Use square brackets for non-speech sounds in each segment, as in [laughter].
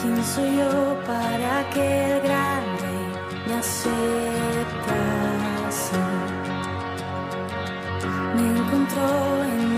¿Quién soy yo para que el gran rey me aceptase? Me encontró en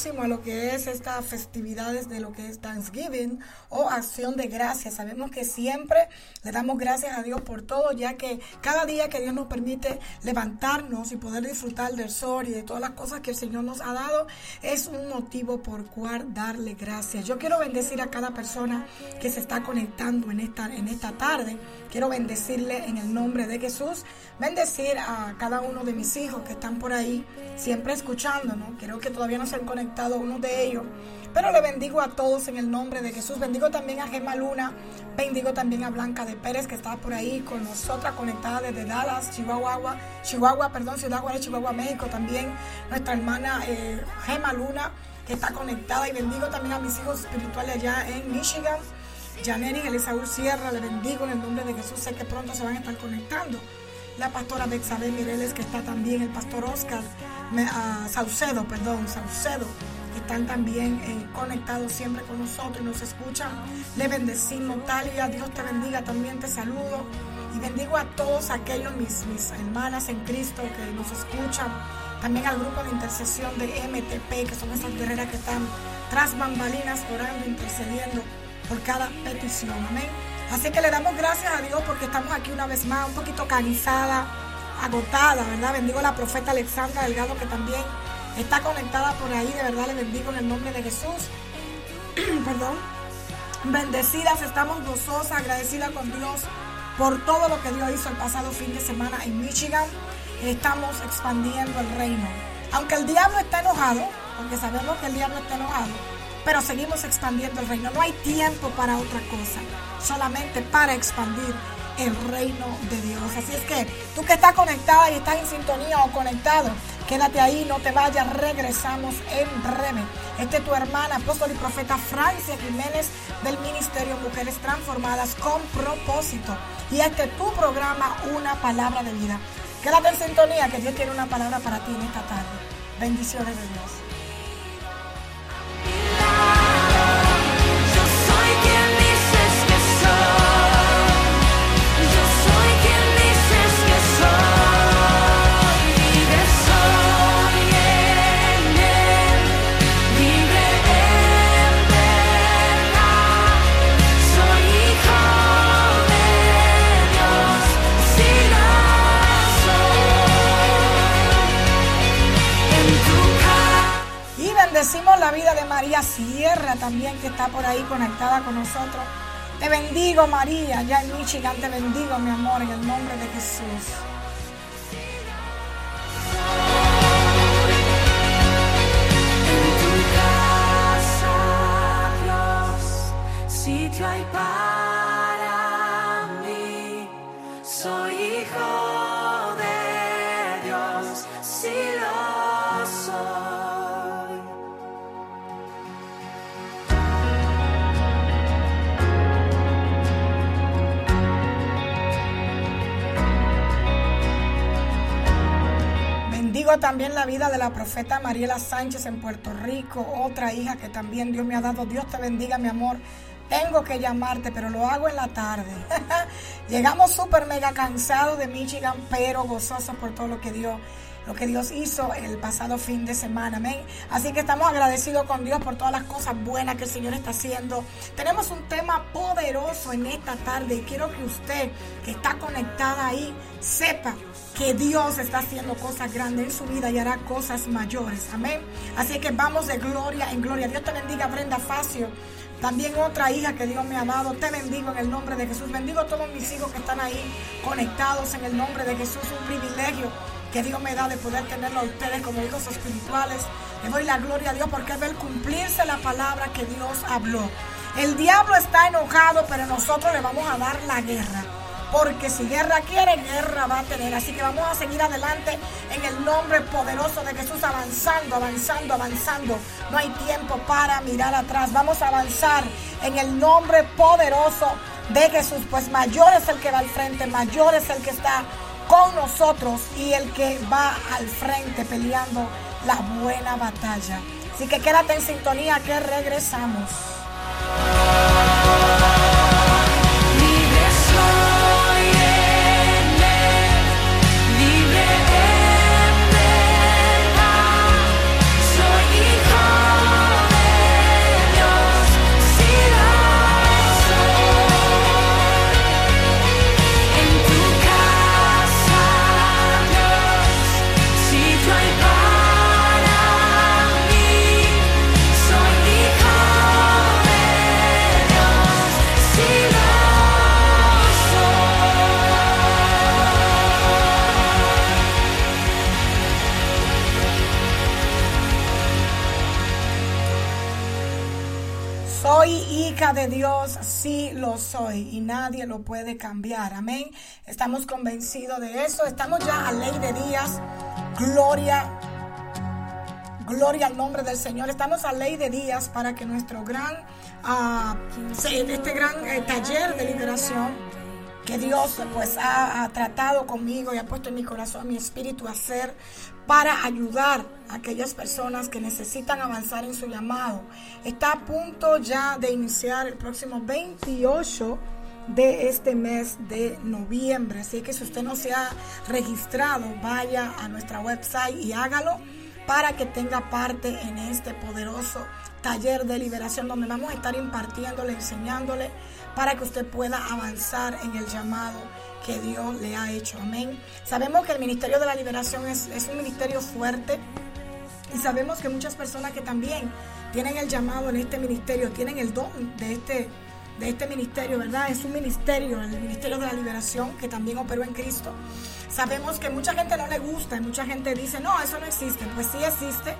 a lo que es estas festividades de lo que es Thanksgiving o acción de gracias. Sabemos que siempre le damos gracias a Dios por todo, ya que cada día que Dios nos permite levantarnos y poder disfrutar del sol y de todas las cosas que el Señor nos ha dado, es un motivo por cual darle gracias. Yo quiero bendecir a cada persona que se está conectando en esta, en esta tarde. Quiero bendecirle en el nombre de Jesús. Bendecir a cada uno de mis hijos que están por ahí, siempre escuchando, ¿no? Creo que todavía no se han conectado uno de ellos. Pero le bendigo a todos en el nombre de Jesús. Bendigo también a Gemma Luna. Bendigo también a Blanca de Pérez, que está por ahí con nosotras, conectada desde Dallas, Chihuahua, Chihuahua, perdón, Ciudad Juárez, Chihuahua, México. También nuestra hermana eh, Gemma Luna, que está conectada. Y bendigo también a mis hijos espirituales allá en Michigan. Janeri Elisaúl Sierra, le bendigo en el nombre de Jesús. Sé que pronto se van a estar conectando. La pastora Bexabel Mireles, que está también, el pastor Oscar ah, Saucedo, perdón, Saucedo, están también eh, conectados siempre con nosotros y nos escuchan. Le bendecimos, Talia, Dios te bendiga, también te saludo. Y bendigo a todos aquellos, mis, mis hermanas en Cristo que nos escuchan. También al grupo de intercesión de MTP, que son esas guerreras que están tras bambalinas orando, intercediendo por cada petición. Amén. Así que le damos gracias a Dios porque estamos aquí una vez más, un poquito cansada, agotada, ¿verdad? Bendigo a la profeta Alexandra Delgado que también está conectada por ahí. De verdad le bendigo en el nombre de Jesús. [clears throat] Perdón. Bendecidas, estamos gozosas, agradecidas con Dios por todo lo que Dios hizo el pasado fin de semana en Michigan. Estamos expandiendo el reino. Aunque el diablo está enojado, porque sabemos que el diablo está enojado, pero seguimos expandiendo el reino. No hay tiempo para otra cosa, solamente para expandir el reino de Dios. Así es que tú que estás conectada y estás en sintonía o conectado, quédate ahí, no te vayas, regresamos en breve. Este es tu hermana, apóstol y profeta Francia Jiménez del Ministerio Mujeres Transformadas con propósito. Y este es tu programa, Una Palabra de Vida. Quédate en sintonía, que Dios tiene una palabra para ti en esta tarde. Bendiciones de Dios. Bendecimos la vida de María Sierra también, que está por ahí conectada con nosotros. Te bendigo, María, ya en Michigan. Te bendigo, mi amor, en el nombre de Jesús. Hay para mí. Hijo Bendigo también la vida de la profeta Mariela Sánchez en Puerto Rico, otra hija que también Dios me ha dado. Dios te bendiga, mi amor. Tengo que llamarte, pero lo hago en la tarde. [laughs] Llegamos súper mega cansados de Michigan, pero gozosos por todo lo que Dios, lo que Dios hizo el pasado fin de semana. Amén. Así que estamos agradecidos con Dios por todas las cosas buenas que el Señor está haciendo. Tenemos un tema poderoso en esta tarde y quiero que usted que está conectada ahí sepa que Dios está haciendo cosas grandes en su vida y hará cosas mayores. Amén. Así que vamos de gloria en gloria. Dios te bendiga, Brenda Facio. También otra hija que Dios me ha dado. Te bendigo en el nombre de Jesús. Bendigo a todos mis hijos que están ahí conectados en el nombre de Jesús. Un privilegio que Dios me da de poder tenerlo a ustedes como hijos espirituales. Le doy la gloria a Dios porque es ver cumplirse la palabra que Dios habló. El diablo está enojado, pero nosotros le vamos a dar la guerra. Porque si guerra quiere, guerra va a tener. Así que vamos a seguir adelante en el nombre poderoso de Jesús, avanzando, avanzando, avanzando. No hay tiempo para mirar atrás. Vamos a avanzar en el nombre poderoso de Jesús. Pues mayor es el que va al frente, mayor es el que está con nosotros y el que va al frente peleando la buena batalla. Así que quédate en sintonía que regresamos. Dios sí lo soy y nadie lo puede cambiar. Amén. Estamos convencidos de eso. Estamos ya a ley de días. Gloria. Gloria al nombre del Señor. Estamos a ley de días para que nuestro gran, sí, este gran eh, taller de liberación que Dios pues ha, ha tratado conmigo y ha puesto en mi corazón, mi espíritu a hacer para ayudar a aquellas personas que necesitan avanzar en su llamado. Está a punto ya de iniciar el próximo 28 de este mes de noviembre. Así que si usted no se ha registrado, vaya a nuestra website y hágalo para que tenga parte en este poderoso taller de liberación donde vamos a estar impartiéndole, enseñándole para que usted pueda avanzar en el llamado Dios le ha hecho. Amén. Sabemos que el Ministerio de la Liberación es, es un ministerio fuerte y sabemos que muchas personas que también tienen el llamado en este ministerio, tienen el don de este, de este ministerio, ¿verdad? Es un ministerio, el Ministerio de la Liberación, que también operó en Cristo. Sabemos que mucha gente no le gusta y mucha gente dice, no, eso no existe. Pues sí existe.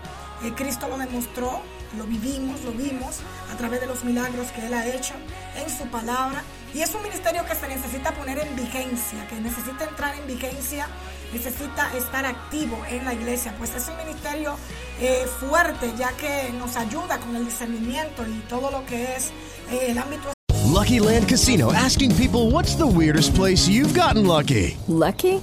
Eh, Cristo lo demostró, lo vivimos, lo vimos a través de los milagros que Él ha hecho en su palabra. Y es un ministerio que se necesita poner en vigencia, que necesita entrar en vigencia, necesita estar activo en la iglesia. Pues es un ministerio eh, fuerte, ya que nos ayuda con el discernimiento y todo lo que es eh, el ámbito Lucky Land Casino asking people what's the weirdest place you've gotten lucky? Lucky?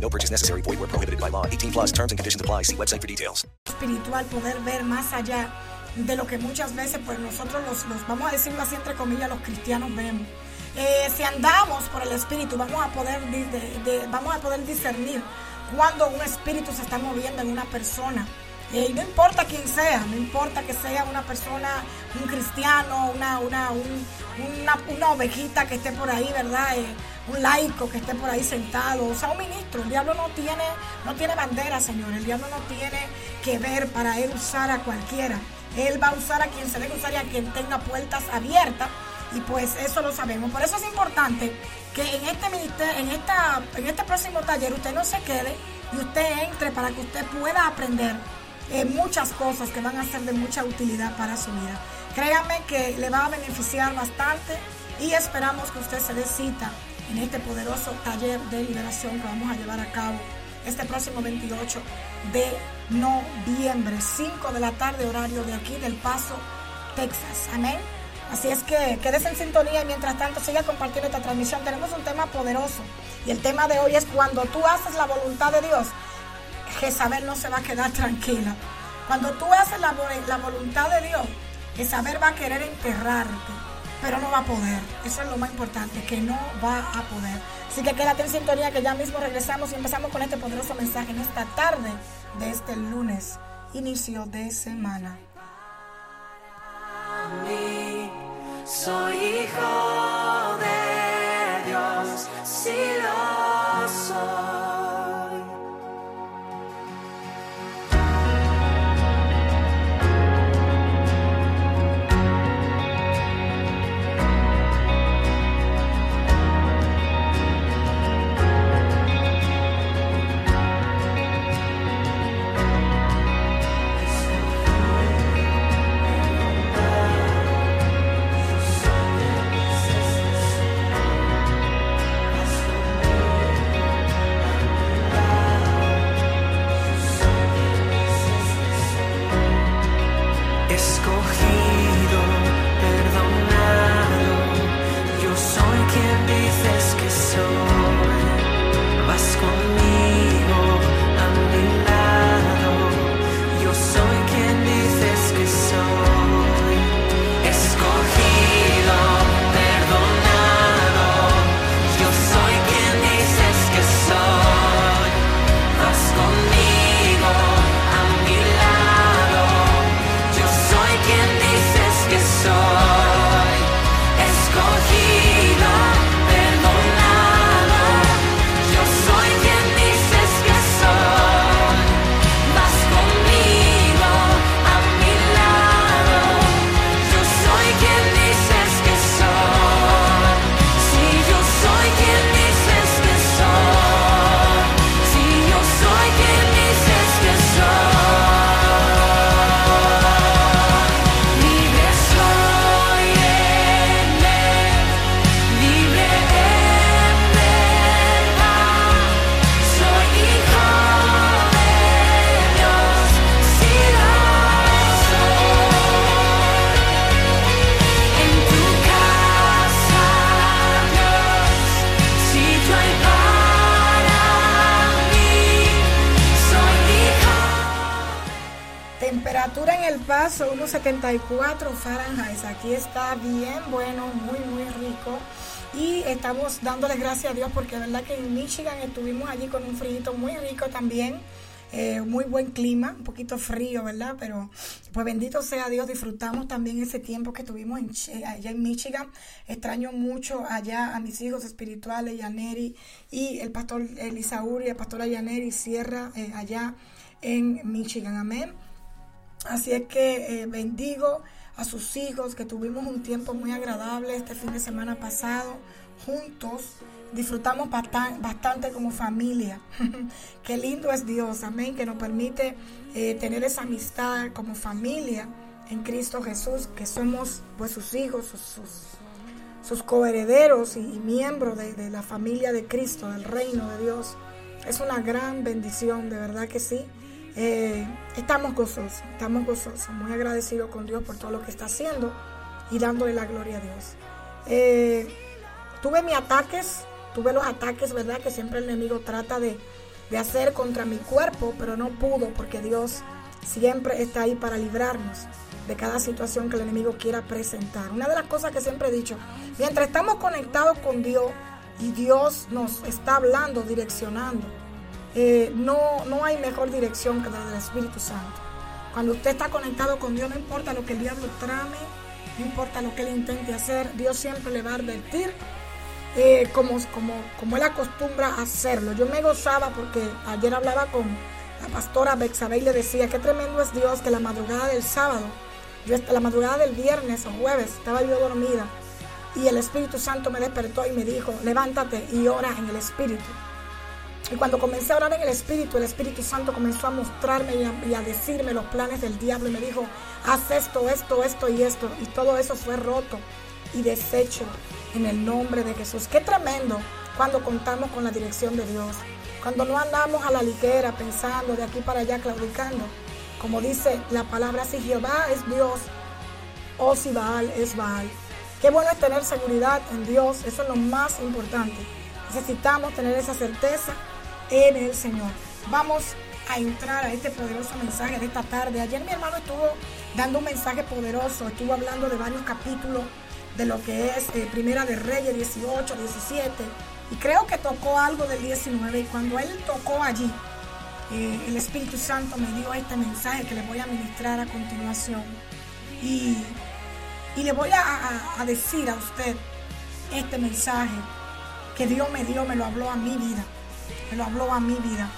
No purchase necessary. Void where prohibited by law. 18 plus terms and conditions apply. See website for details. espiritual, poder ver más allá de lo que muchas veces pues nosotros los, los vamos a decirlo así entre comillas, los cristianos vemos. Eh, si andamos por el espíritu, vamos a poder de- de- vamos a poder discernir cuando un espíritu se está moviendo en una persona. Eh, y no importa quién sea, no importa que sea una persona, un cristiano, una, una, un- una, una ovejita que esté por ahí, ¿verdad? Eh, un laico que esté por ahí sentado, o sea, un ministro. El diablo no tiene, no tiene bandera, Señor. El diablo no tiene que ver para él usar a cualquiera. Él va a usar a quien se debe usar y a quien tenga puertas abiertas. Y pues eso lo sabemos. Por eso es importante que en este ministerio, en esta, en este próximo taller usted no se quede y usted entre para que usted pueda aprender eh, muchas cosas que van a ser de mucha utilidad para su vida. Créame que le va a beneficiar bastante y esperamos que usted se dé cita en este poderoso taller de liberación que vamos a llevar a cabo este próximo 28 de noviembre, 5 de la tarde, horario de aquí del Paso, Texas. Amén. Así es que quédese en sintonía y mientras tanto siga compartiendo esta transmisión. Tenemos un tema poderoso y el tema de hoy es cuando tú haces la voluntad de Dios, Jezabel no se va a quedar tranquila. Cuando tú haces la, la voluntad de Dios, Jezabel va a querer enterrarte, pero no va a poder. Eso es lo más importante, que no va a poder. Así que quédate en sintonía que ya mismo regresamos y empezamos con este poderoso mensaje en esta tarde de este lunes, inicio de semana. Soy hijo de Dios, sí lo soy. 1.74 Fahrenheit. Aquí está bien bueno, muy, muy rico. Y estamos dándoles gracias a Dios porque es verdad que en Michigan estuvimos allí con un frío muy rico también. Eh, muy buen clima, un poquito frío, ¿verdad? Pero pues bendito sea Dios, disfrutamos también ese tiempo que tuvimos allá en Michigan. Extraño mucho allá a mis hijos espirituales, Yaneri y el pastor Elisauri, el pastor Yaneri Sierra, eh, allá en Michigan. Amén. Así es que eh, bendigo a sus hijos, que tuvimos un tiempo muy agradable este fin de semana pasado, juntos. Disfrutamos bastante, como familia. [laughs] Qué lindo es Dios, amén, que nos permite eh, tener esa amistad como familia en Cristo Jesús, que somos pues sus hijos, sus, sus, coherederos y, miembros de la familia de Cristo, del reino de Dios. Es una gran bendición, de verdad que sí. Eh, estamos gozosos, estamos gozosos, muy agradecidos con Dios por todo lo que está haciendo y dándole la gloria a Dios. Eh, tuve mis ataques, tuve los ataques, ¿verdad? Que siempre el enemigo trata de, de hacer contra mi cuerpo, pero no pudo porque Dios siempre está ahí para librarnos de cada situación que el enemigo quiera presentar. Una de las cosas que siempre he dicho, mientras estamos conectados con Dios y Dios nos está hablando, direccionando, eh, no, no hay mejor dirección que la del Espíritu Santo. Cuando usted está conectado con Dios, no importa lo que el diablo trame, no importa lo que él intente hacer, Dios siempre le va a advertir eh, como, como, como él acostumbra hacerlo. Yo me gozaba porque ayer hablaba con la pastora Bexabe y le decía qué tremendo es Dios que la madrugada del sábado, yo est- la madrugada del viernes o jueves, estaba yo dormida y el Espíritu Santo me despertó y me dijo, levántate y ora en el Espíritu. Y cuando comencé a orar en el Espíritu, el Espíritu Santo comenzó a mostrarme y a, decirme los planes del diablo y me dijo, haz esto, esto, esto y esto. Y todo eso fue roto y deshecho en el nombre de Jesús. Qué tremendo cuando contamos con la dirección de Dios. Cuando no andamos a la ligera pensando de aquí para allá claudicando. Como dice la palabra, si Jehová es Dios o si Baal es Baal. Qué bueno es tener seguridad en Dios, eso es lo más importante. Necesitamos tener esa certeza en el Señor. Vamos a entrar a este poderoso mensaje de esta tarde. Ayer mi hermano estuvo dando un mensaje poderoso, estuvo hablando de varios capítulos de lo que es eh, Primera de Reyes 18, 17 y creo que tocó algo del 19 y cuando él tocó allí, eh, el Espíritu Santo me dio este mensaje que les voy a ministrar a continuación. Y, y le voy a- a decir a usted este mensaje que Dios me dio, me lo habló a mi vida, me lo habló a mi vida.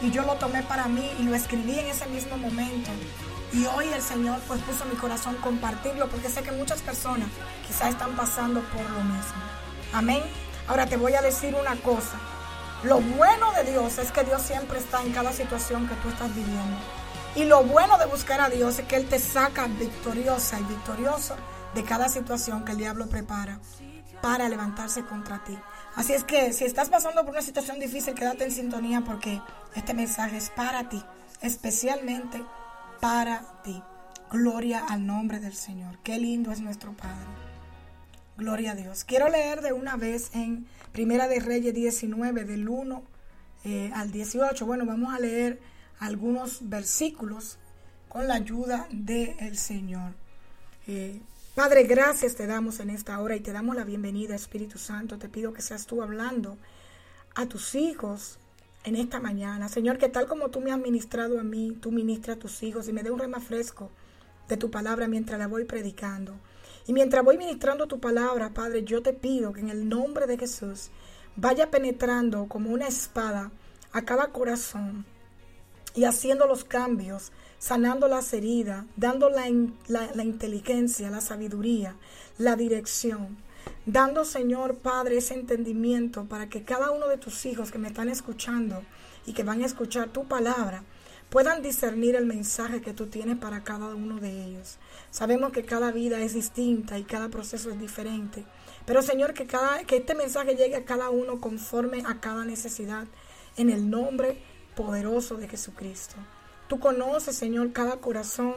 Y yo lo tomé para mí y lo escribí en ese mismo momento. Y hoy el Señor pues puso mi corazón compartirlo porque sé que muchas personas quizás están pasando por lo mismo. Amén. Ahora te voy a decir una cosa. Lo bueno de Dios es que Dios siempre está en cada situación que tú estás viviendo. Y lo bueno de buscar a Dios es que Él te saca victoriosa y victorioso de cada situación que el diablo prepara para levantarse contra ti. Así es que si estás pasando por una situación difícil, quédate en sintonía porque este mensaje es para ti, especialmente para ti. Gloria al nombre del Señor. Qué lindo es nuestro Padre. Gloria a Dios. Quiero leer de una vez en Primera de Reyes 19, del 1 eh, al 18. Bueno, vamos a leer algunos versículos con la ayuda del Señor. Eh, Padre, gracias te damos en esta hora y te damos la bienvenida, Espíritu Santo. Te pido que seas tú hablando a tus hijos en esta mañana. Señor, que tal como tú me has ministrado a mí, tú ministras a tus hijos y me dé un rema fresco de tu palabra mientras la voy predicando. Y mientras voy ministrando tu palabra, Padre, yo te pido que en el nombre de Jesús vaya penetrando como una espada a cada corazón y haciendo los cambios, sanando las heridas, dando la, la inteligencia, la sabiduría, la dirección, dando, Señor Padre, ese entendimiento para que cada uno de tus hijos que me están escuchando y que van a escuchar tu palabra, puedan discernir el mensaje que tú tienes para cada uno de ellos. Sabemos que cada vida es distinta y cada proceso es diferente, pero Señor, que, cada, que este mensaje llegue a cada uno conforme a cada necesidad, en el nombre poderoso de Jesucristo. Tú conoces, Señor, cada corazón,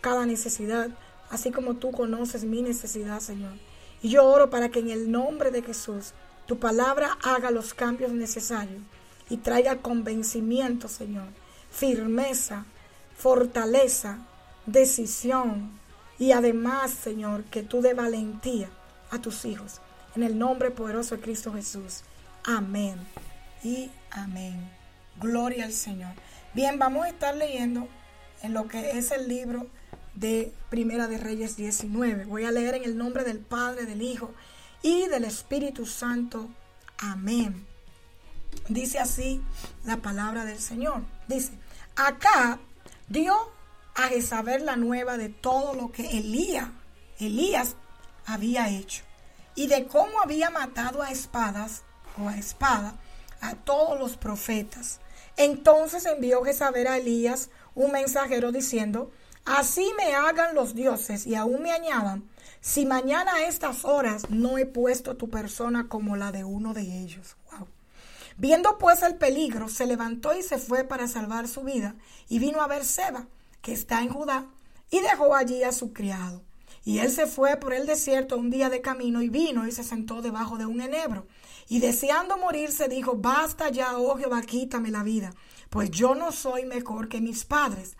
cada necesidad, así como tú conoces mi necesidad, Señor. Y yo oro para que en el nombre de Jesús tu palabra haga los cambios necesarios y traiga convencimiento, Señor, firmeza, fortaleza, decisión y además, Señor, que tú dé valentía a tus hijos. En el nombre poderoso de Cristo Jesús. Amén y amén. Gloria al Señor. Bien, vamos a estar leyendo en lo que es el libro de Primera de Reyes 19. Voy a leer en el nombre del Padre, del Hijo y del Espíritu Santo. Amén. Dice así la palabra del Señor. Dice, acá dio a Jezabel la nueva de todo lo que Elías, Elías había hecho y de cómo había matado a espadas o a espada a todos los profetas. Entonces envió Jezabel a Elías un mensajero diciendo, así me hagan los dioses y aún me añadan, si mañana a estas horas no he puesto tu persona como la de uno de ellos. Viendo pues el peligro, se levantó y se fue para salvar su vida y vino a ver Seba, que está en Judá, y dejó allí a su criado. Y él se fue por el desierto un día de camino y vino y se sentó debajo de un enebro. Y deseando morirse dijo, basta ya, oh Jehová, quítame la vida, pues yo no soy mejor que mis padres.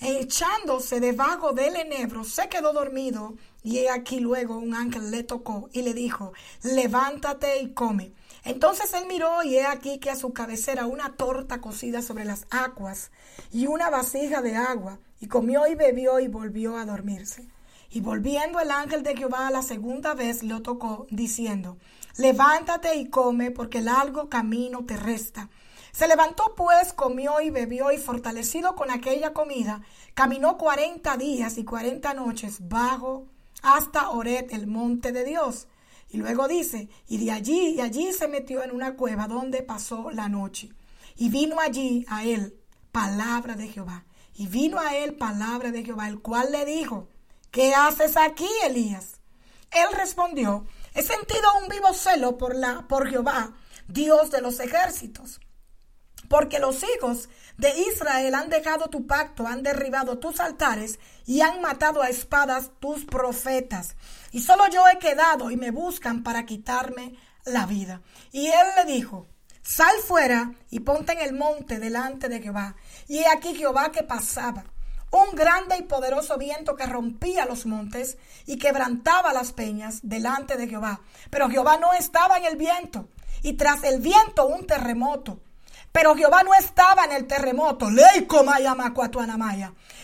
E echándose debajo del enebro, se quedó dormido, y he aquí luego un ángel le tocó y le dijo, levántate y come. Entonces él miró y he aquí que a su cabecera una torta cocida sobre las aguas y una vasija de agua, y comió y bebió y volvió a dormirse. Y volviendo el ángel de Jehová la segunda vez lo tocó, diciendo, levántate y come, porque largo camino te resta. Se levantó pues, comió y bebió, y fortalecido con aquella comida, caminó cuarenta días y cuarenta noches bajo hasta Oret, el monte de Dios. Y luego dice, y de allí y allí se metió en una cueva donde pasó la noche. Y vino allí a él palabra de Jehová. Y vino a él palabra de Jehová, el cual le dijo, ¿qué haces aquí, Elías? Él respondió, he sentido un vivo celo por, la, por Jehová, Dios de los ejércitos. Porque los hijos de Israel han dejado tu pacto, han derribado tus altares y han matado a espadas tus profetas. Y solo yo he quedado y me buscan para quitarme la vida. Y él le dijo, sal fuera y ponte en el monte delante de Jehová. Y he aquí Jehová que pasaba un grande y poderoso viento que rompía los montes y quebrantaba las peñas delante de Jehová. Pero Jehová no estaba en el viento, y tras el viento un terremoto. Pero Jehová no estaba en el terremoto,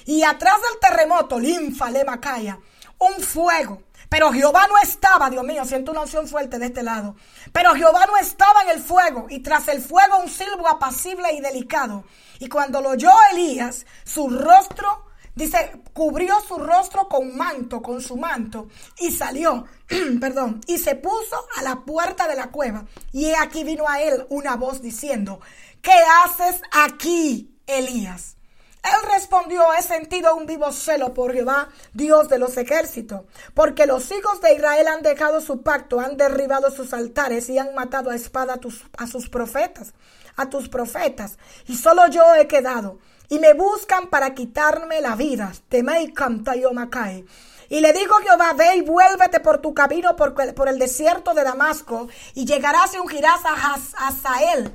y atrás del terremoto, linfa le macaya, un fuego. Pero Jehová no estaba, Dios mío, siento una unción fuerte de este lado. Pero Jehová no estaba en el fuego, y tras el fuego un silbo apacible y delicado. Y cuando lo oyó Elías, su rostro, dice, cubrió su rostro con manto, con su manto, y salió, [clears throat] perdón, y se puso a la puerta de la cueva. Y aquí vino a él una voz diciendo, ¿qué haces aquí, Elías? Él respondió, he sentido un vivo celo por Jehová, Dios de los ejércitos, porque los hijos de Israel han dejado su pacto, han derribado sus altares y han matado a espada a, sus profetas, a tus profetas, y solo yo he quedado, y me buscan para quitarme la vida. Y le dijo Jehová, ve y vuélvete por tu camino por, por el desierto de Damasco, y llegarás y ungirás a Hazael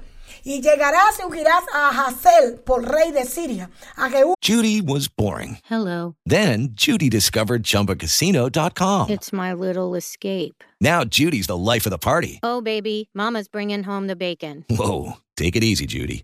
y llegarás y ungirás a Hazel por rey de Siria. A Jehú. Judy was boring. Hello. Then Judy discovered ChumbaCasino.com. It's my little escape. Now Judy's the life of the party. Oh, baby, Mama's bringing home the bacon. Whoa, take it easy, Judy.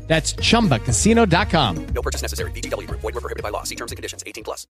That's chumbacasino.com. No purchase necessary. VGW Group. Void were prohibited by law. See terms and conditions. 18 plus.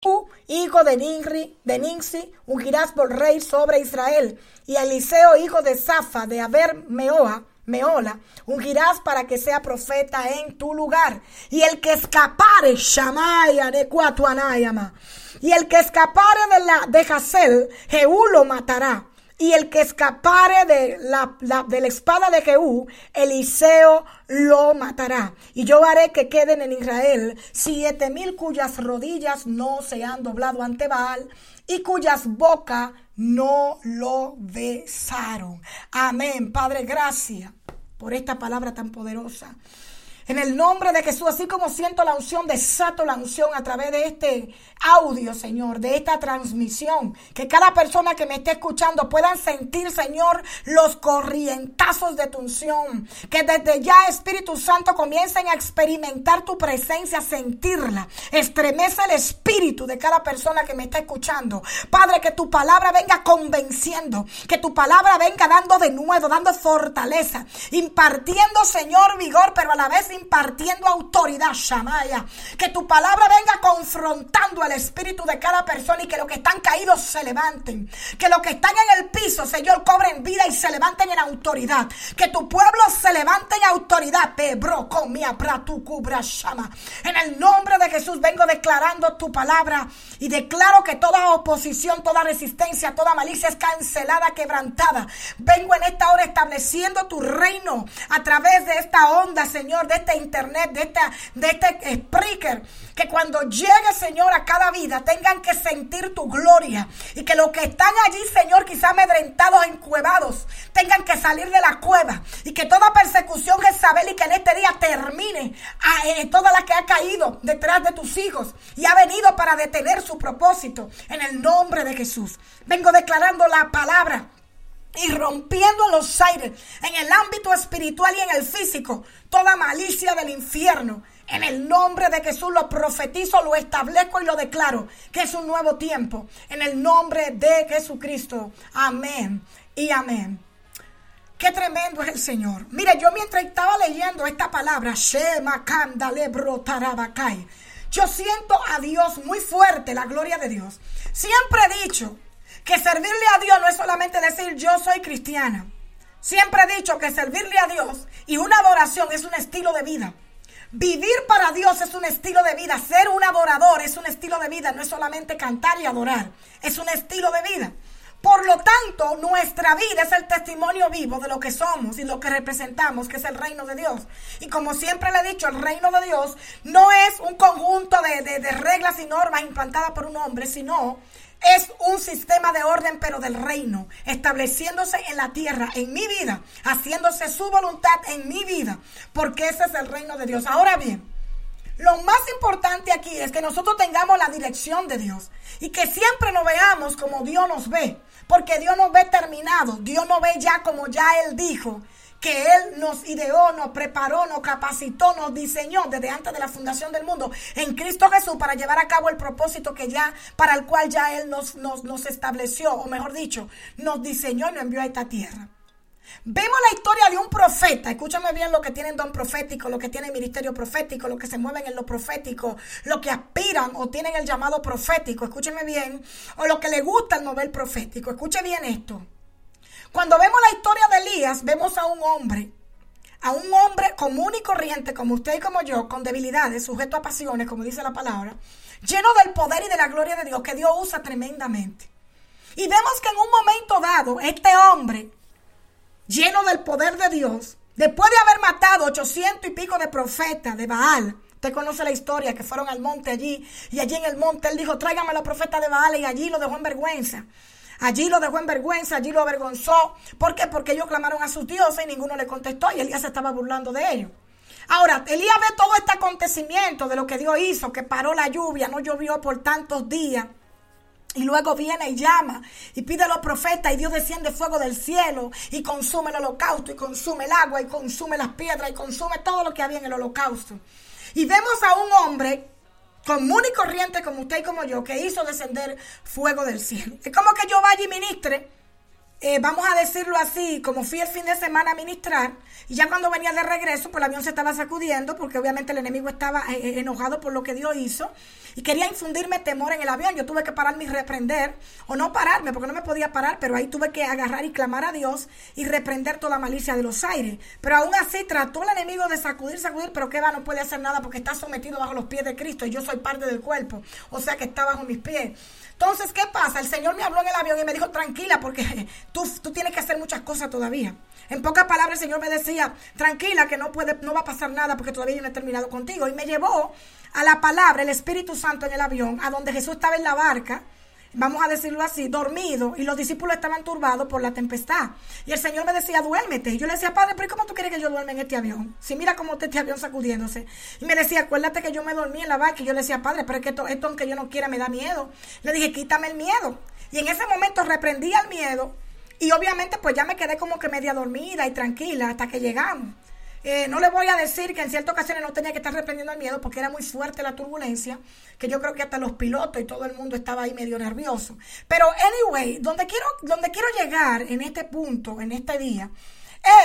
hijo de Ninri, de Ninsi, ungirás por rey sobre Israel. Y Eliseo, hijo de Zafa, de Aber Meoa, Meola, ungirás para que sea profeta en tu lugar. Y el que escapare, Shamaya de Cuatuanayama. Y el que escapare de la de Hazel, Jehú lo matará. Y el que escapare de la, de la espada de Jehú, Eliseo lo matará. Y yo haré que queden en Israel siete mil cuyas rodillas no se han doblado ante Baal y cuyas bocas no lo besaron. Amén. Padre, gracias por esta palabra tan poderosa. En el nombre de Jesús, así como siento la unción, desato la unción a través de este audio, Señor, de esta transmisión. Que cada persona que me esté escuchando puedan sentir, Señor, los corrientazos de tu unción. Que desde ya, Espíritu Santo, comiencen a experimentar tu presencia, sentirla. Estremece el espíritu de cada persona que me está escuchando. Padre, que tu palabra venga convenciendo. Que tu palabra venga dando de nuevo, dando fortaleza. Impartiendo, Señor, vigor, pero a la vez impartiendo autoridad, Shamaya. Que tu palabra venga confrontando al espíritu de cada persona y que los que están caídos se levanten. Que los que están en el piso, Señor, cobren vida y se levanten en autoridad. Que tu pueblo se levante en autoridad. Pebro, comia, pratu, cubra, shama. En el nombre de Jesús vengo declarando tu palabra y declaro que toda oposición, toda resistencia, toda malicia es cancelada, quebrantada. Vengo en esta hora estableciendo tu reino a través de esta onda, Señor, de este internet, de, esta, de este speaker. Que cuando llegue, Señor, a cada vida tengan que sentir tu gloria. Y que los que están allí, Señor, quizá amedrentados, encuevados, tengan que salir de la cueva. Y que toda persecución Jezabel y que en este día termine a eh, toda la que ha caído detrás de tus hijos y ha venido para detener su propósito. En el nombre de Jesús. Vengo declarando la palabra y rompiendo en los aires, en el ámbito espiritual y en el físico, toda malicia del infierno. En el nombre de Jesús lo profetizo, lo establezco y lo declaro, que es un nuevo tiempo. En el nombre de Jesucristo. Amén y amén. Qué tremendo es el Señor. Mire, yo mientras estaba leyendo esta palabra, Shema Kandale Brotarabakai, yo siento a Dios muy fuerte, la gloria de Dios. Siempre he dicho que servirle a Dios no es solamente decir yo soy cristiana. Siempre he dicho que servirle a Dios y una adoración es un estilo de vida. Vivir para Dios es un estilo de vida. Ser un adorador es un estilo de vida. No es solamente cantar y adorar. Es un estilo de vida. Por lo tanto, nuestra vida es el testimonio vivo de lo que somos y lo que representamos, que es el reino de Dios. Y como siempre le he dicho, el reino de Dios no es un conjunto de, de- de reglas y normas implantadas por un hombre, sino es un sistema de orden, pero del reino, estableciéndose en la tierra, en mi vida, haciéndose su voluntad en mi vida, porque ese es el reino de Dios. Ahora bien, lo más importante aquí es que nosotros tengamos la dirección de Dios y que siempre nos veamos como Dios nos ve, porque Dios nos ve terminado, Dios nos ve ya como ya Él dijo, que Él nos ideó, nos preparó, nos capacitó, nos diseñó desde antes de la fundación del mundo en Cristo Jesús para llevar a cabo el propósito que ya, para el cual ya Él nos, nos, nos estableció, o mejor dicho, nos diseñó y nos envió a esta tierra. Vemos la historia de un profeta. Escúchame bien lo que tienen don profético, lo que tienen ministerio profético, lo que se mueven en lo profético, lo que aspiran o tienen el llamado profético. Escúcheme bien. O lo que le gusta el mover profético. Escuche bien esto. Cuando vemos la historia de Elías, vemos a un hombre, a un hombre común y corriente como usted y como yo, con debilidades, sujeto a pasiones, como dice la palabra, lleno del poder y de la gloria de Dios que Dios usa tremendamente. Y vemos que en un momento dado, este hombre, lleno del poder de Dios, después de haber matado ochocientos y pico de profetas de Baal, usted conoce la historia, que fueron al monte allí, y allí en el monte él dijo, tráigame a los profetas de Baal, y allí lo dejó en vergüenza. Allí lo dejó en vergüenza, allí lo avergonzó. ¿Por qué? Porque ellos clamaron a sus dioses y ninguno le contestó y Elías se estaba burlando de ellos. Ahora, Elías ve todo este acontecimiento de lo que Dios hizo, que paró la lluvia, no llovió por tantos días. Y luego viene y llama y pide a los profetas y Dios desciende fuego del cielo y consume el holocausto y consume el agua y consume las piedras y consume todo lo que había en el holocausto. Y vemos a un hombre común y corriente como usted y como yo que hizo descender fuego del cielo. Es como que yo vaya y ministre eh, vamos a decirlo así, como fui el fin de semana a ministrar, y ya cuando venía de regreso, pues el avión se estaba sacudiendo, porque obviamente el enemigo estaba eh, eh, enojado por lo que Dios hizo, y quería infundirme temor en el avión. Yo tuve que pararme y reprender, o no pararme, porque no me podía parar, pero ahí tuve que agarrar y clamar a Dios y reprender toda malicia de los aires. Pero aún así trató el enemigo de sacudir, sacudir, pero que va, no puede hacer nada porque está sometido bajo los pies de Cristo, y yo soy parte del cuerpo, o sea que está bajo mis pies. Entonces, ¿qué pasa? El Señor me habló en el avión y me dijo, tranquila, porque [laughs] tú, tú tienes que hacer muchas cosas todavía. En pocas palabras, el Señor me decía, tranquila, que no, puede, no va a pasar nada porque todavía yo no he terminado contigo. Y me llevó a la palabra, el Espíritu Santo en el avión, a donde Jesús estaba en la barca vamos a decirlo así, dormido y los discípulos estaban turbados por la tempestad. Y el Señor me decía, duérmete. Yo le decía, Padre, pero ¿cómo tú quieres que yo duerme en este avión? Si mira cómo está este avión sacudiéndose. Y me decía, acuérdate que yo me dormí en la barca. Y yo le decía, Padre, pero es que esto, esto aunque yo no quiera me da miedo. Le dije, quítame el miedo. Y en ese momento reprendí el miedo. Y obviamente pues ya me quedé como que media dormida y tranquila hasta que llegamos. Eh, no le voy a decir que en ciertas ocasiones no tenía que estar reprendiendo el miedo porque era muy fuerte la turbulencia, que yo creo que hasta los pilotos y todo el mundo estaba ahí medio nervioso. Pero anyway, donde quiero, donde quiero llegar en este punto, en este día,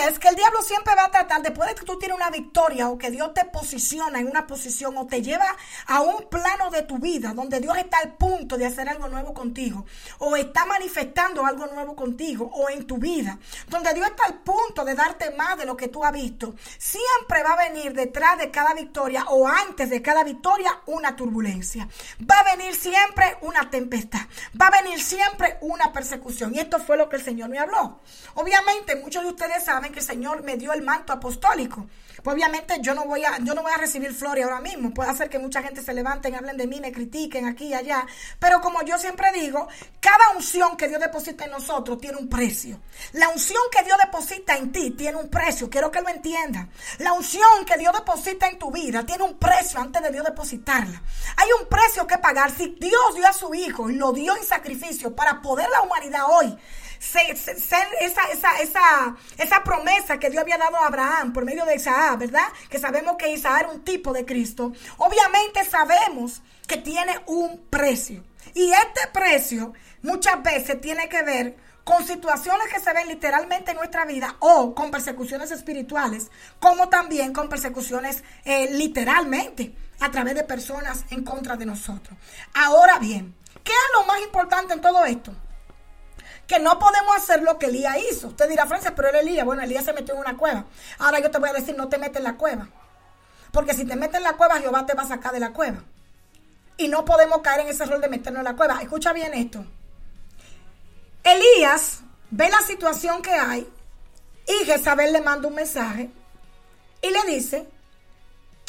es que el diablo siempre va a tratar, después de que tú tienes una victoria o que Dios te posiciona en una posición o te lleva a un plano de tu vida donde Dios está al punto de hacer algo nuevo contigo o está manifestando algo nuevo contigo o en tu vida, donde Dios está al punto de darte más de lo que tú has visto, siempre va a venir detrás de cada victoria o antes de cada victoria una turbulencia. Va a venir siempre una tempestad, va a venir siempre una persecución. Y esto fue lo que el Señor me habló. Obviamente muchos de ustedes saben que el Señor me dio el manto apostólico. Pues obviamente yo no voy a, yo no voy a recibir flores ahora mismo. Puede hacer que mucha gente se levanten, hablen de mí, me critiquen aquí y allá. Pero como yo siempre digo, cada unción que Dios deposita en nosotros tiene un precio. La unción que Dios deposita en ti tiene un precio. Quiero que lo entiendan. La unción que Dios deposita en tu vida tiene un precio antes de Dios depositarla. Hay un precio que pagar. Si Dios dio a su Hijo y lo dio en sacrificio para poder la humanidad hoy esa, esa, esa, esa promesa que Dios había dado a Abraham por medio de Isaac, ¿verdad? Que sabemos que Isaac era un tipo de Cristo. Obviamente sabemos que tiene un precio. Y este precio muchas veces tiene que ver con situaciones que se ven literalmente en nuestra vida o con persecuciones espirituales, como también con persecuciones eh, literalmente a través de personas en contra de nosotros. Ahora bien, ¿qué es lo más importante en todo esto? Que no podemos hacer lo que Elías hizo. Usted dirá, Francia, pero era Elías. Bueno, Elías se metió en una cueva. Ahora yo te voy a decir, no te metes en la cueva. Porque si te metes en la cueva, Jehová te va a sacar de la cueva. Y no podemos caer en ese error de meternos en la cueva. Escucha bien esto. Elías ve la situación que hay y Jezabel le manda un mensaje y le dice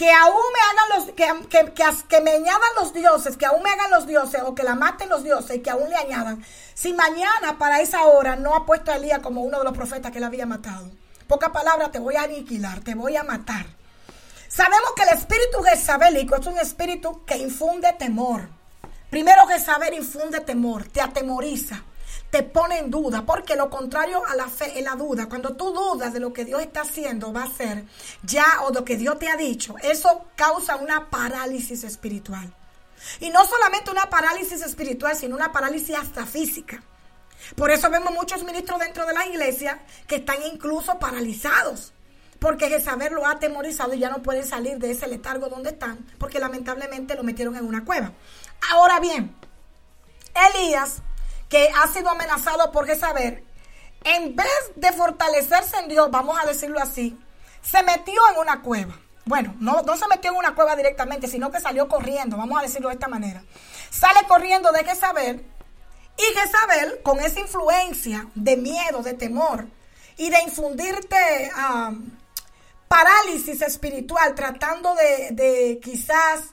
que aún me hagan los, que, que, que, que, me añadan los dioses, que aún me hagan los dioses, o que la maten los dioses y que aún le añadan. Si mañana para esa hora no ha puesto a Elías como uno de los profetas que le había matado. Poca palabra, te voy a aniquilar, te voy a matar. Sabemos que el espíritu jezabelico es un espíritu que infunde temor. Primero Jezabel infunde temor, te atemoriza te pone en duda, porque lo contrario a la fe es la duda. Cuando tú dudas de lo que Dios está haciendo, va a hacer ya o lo que Dios te ha dicho, eso causa una parálisis espiritual. Y no solamente una parálisis espiritual, sino una parálisis hasta física. Por eso vemos muchos ministros dentro de la iglesia que están incluso paralizados. Porque Jezabel lo ha atemorizado y ya no pueden salir de ese letargo donde están, porque lamentablemente lo metieron en una cueva. Ahora bien, Elías que ha sido amenazado por Jezabel, en vez de fortalecerse en Dios, vamos a decirlo así, se metió en una cueva. Bueno, no, no se metió en una cueva directamente, sino que salió corriendo, vamos a decirlo de esta manera. Sale corriendo de Jezabel y Jezabel, con esa influencia de miedo, de temor y de infundirte parálisis espiritual, tratando de, quizás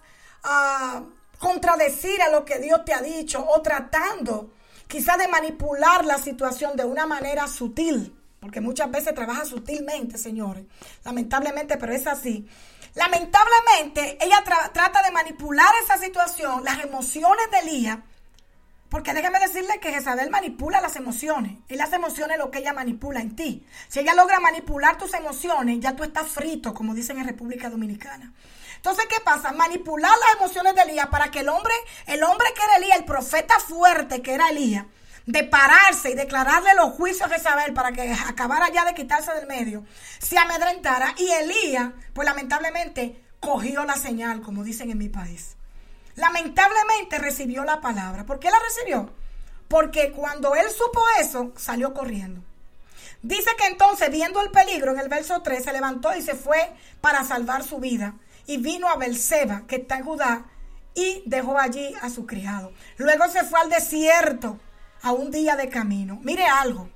uh, contradecir a lo que Dios te ha dicho o tratando quizá de manipular la situación de una manera sutil, porque muchas veces trabaja sutilmente, señores, lamentablemente, pero es así. Lamentablemente, ella trata de manipular esa situación, las emociones de Elías, porque déjeme decirle que Jezabel manipula las emociones. Y las emociones es lo que ella manipula en ti. Si ella logra manipular tus emociones, ya tú estás frito, como dicen en República Dominicana. Entonces, ¿qué pasa? Manipular las emociones de Elías para que el hombre, el hombre que era Elías, el profeta fuerte que era Elías, de pararse y declararle los juicios a Jezabel para que acabara ya de quitarse del medio, se amedrentara y Elías, pues lamentablemente, cogió la señal, como dicen en mi país. Lamentablemente recibió la palabra. ¿Por qué la recibió? Porque cuando él supo eso, salió corriendo. Dice que entonces, viendo el peligro, en el verso 3, se levantó y se fue para salvar su vida. Y vino a Berseba, que está en Judá, y dejó allí a su criado. Luego se fue al desierto a un día de camino. Mire algo.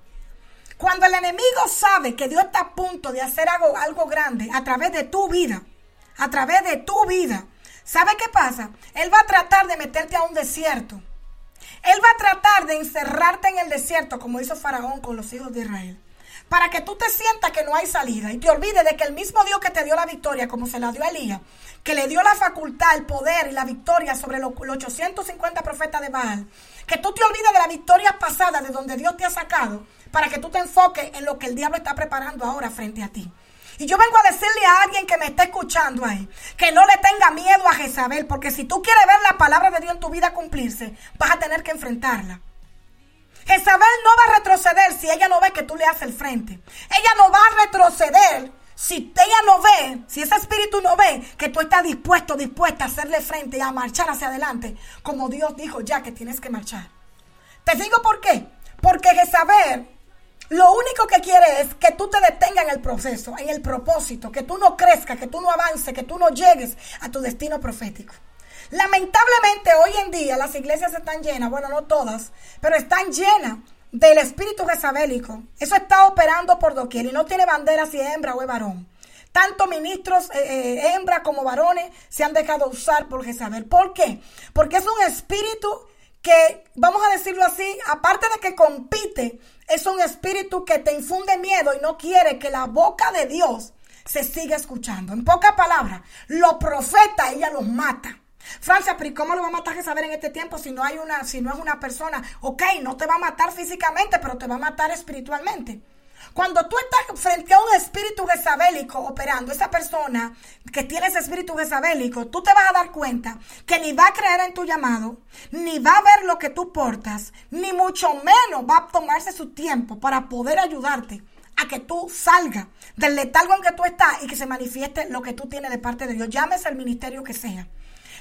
Cuando el enemigo sabe que Dios está a punto de hacer algo, algo grande a través de tu vida, a través de tu vida, ¿sabe qué pasa? Él va a tratar de meterte a un desierto. Él va a tratar de encerrarte en el desierto como hizo Faraón con los hijos de Israel para que tú te sientas que no hay salida y te olvides de que el mismo Dios que te dio la victoria, como se la dio a Elías, que le dio la facultad, el poder y la victoria sobre los, 850 profetas de Baal, que tú te olvides de la victoria pasada de donde Dios te ha sacado, para que tú te enfoques en lo que el diablo está preparando ahora frente a ti. Y yo vengo a decirle a alguien que me está escuchando ahí, que no le tenga miedo a Jezabel, porque si tú quieres ver la palabra de Dios en tu vida cumplirse, vas a tener que enfrentarla. Jezabel no va a retroceder si ella no ve que tú le haces el frente. Ella no va a retroceder si ella no ve, si ese espíritu no ve que tú estás dispuesto, dispuesta a hacerle frente y a marchar hacia adelante, como Dios dijo ya que tienes que marchar. Te digo por qué. Porque Jezabel lo único que quiere es que tú te detengas en el proceso, en el propósito, que tú no crezcas, que tú no avances, que tú no llegues a tu destino profético. Lamentablemente hoy en día las iglesias están llenas, bueno, no todas, pero están llenas del espíritu jezabélico. Eso está operando por doquier y no tiene bandera si es hembra o es varón. Tanto ministros, eh, eh, hembras como varones, se han dejado usar por Jezabel. ¿Por qué? Porque es un espíritu que, vamos a decirlo así, aparte de que compite, es un espíritu que te infunde miedo y no quiere que la boca de Dios se siga escuchando. En pocas palabras, los profetas ella los mata. Francia, pero cómo lo va a matar saber en este tiempo si no hay una, si no es una persona? Ok, no te va a matar físicamente, pero te va a matar espiritualmente. Cuando tú estás frente a un espíritu jezabélico operando, esa persona que tiene ese espíritu jezabélico, tú te vas a dar cuenta que ni va a creer en tu llamado, ni va a ver lo que tú portas, ni mucho menos va a tomarse su tiempo para poder ayudarte a que tú salgas del letargo en que tú estás y que se manifieste lo que tú tienes de parte de Dios. Llámese el ministerio que sea.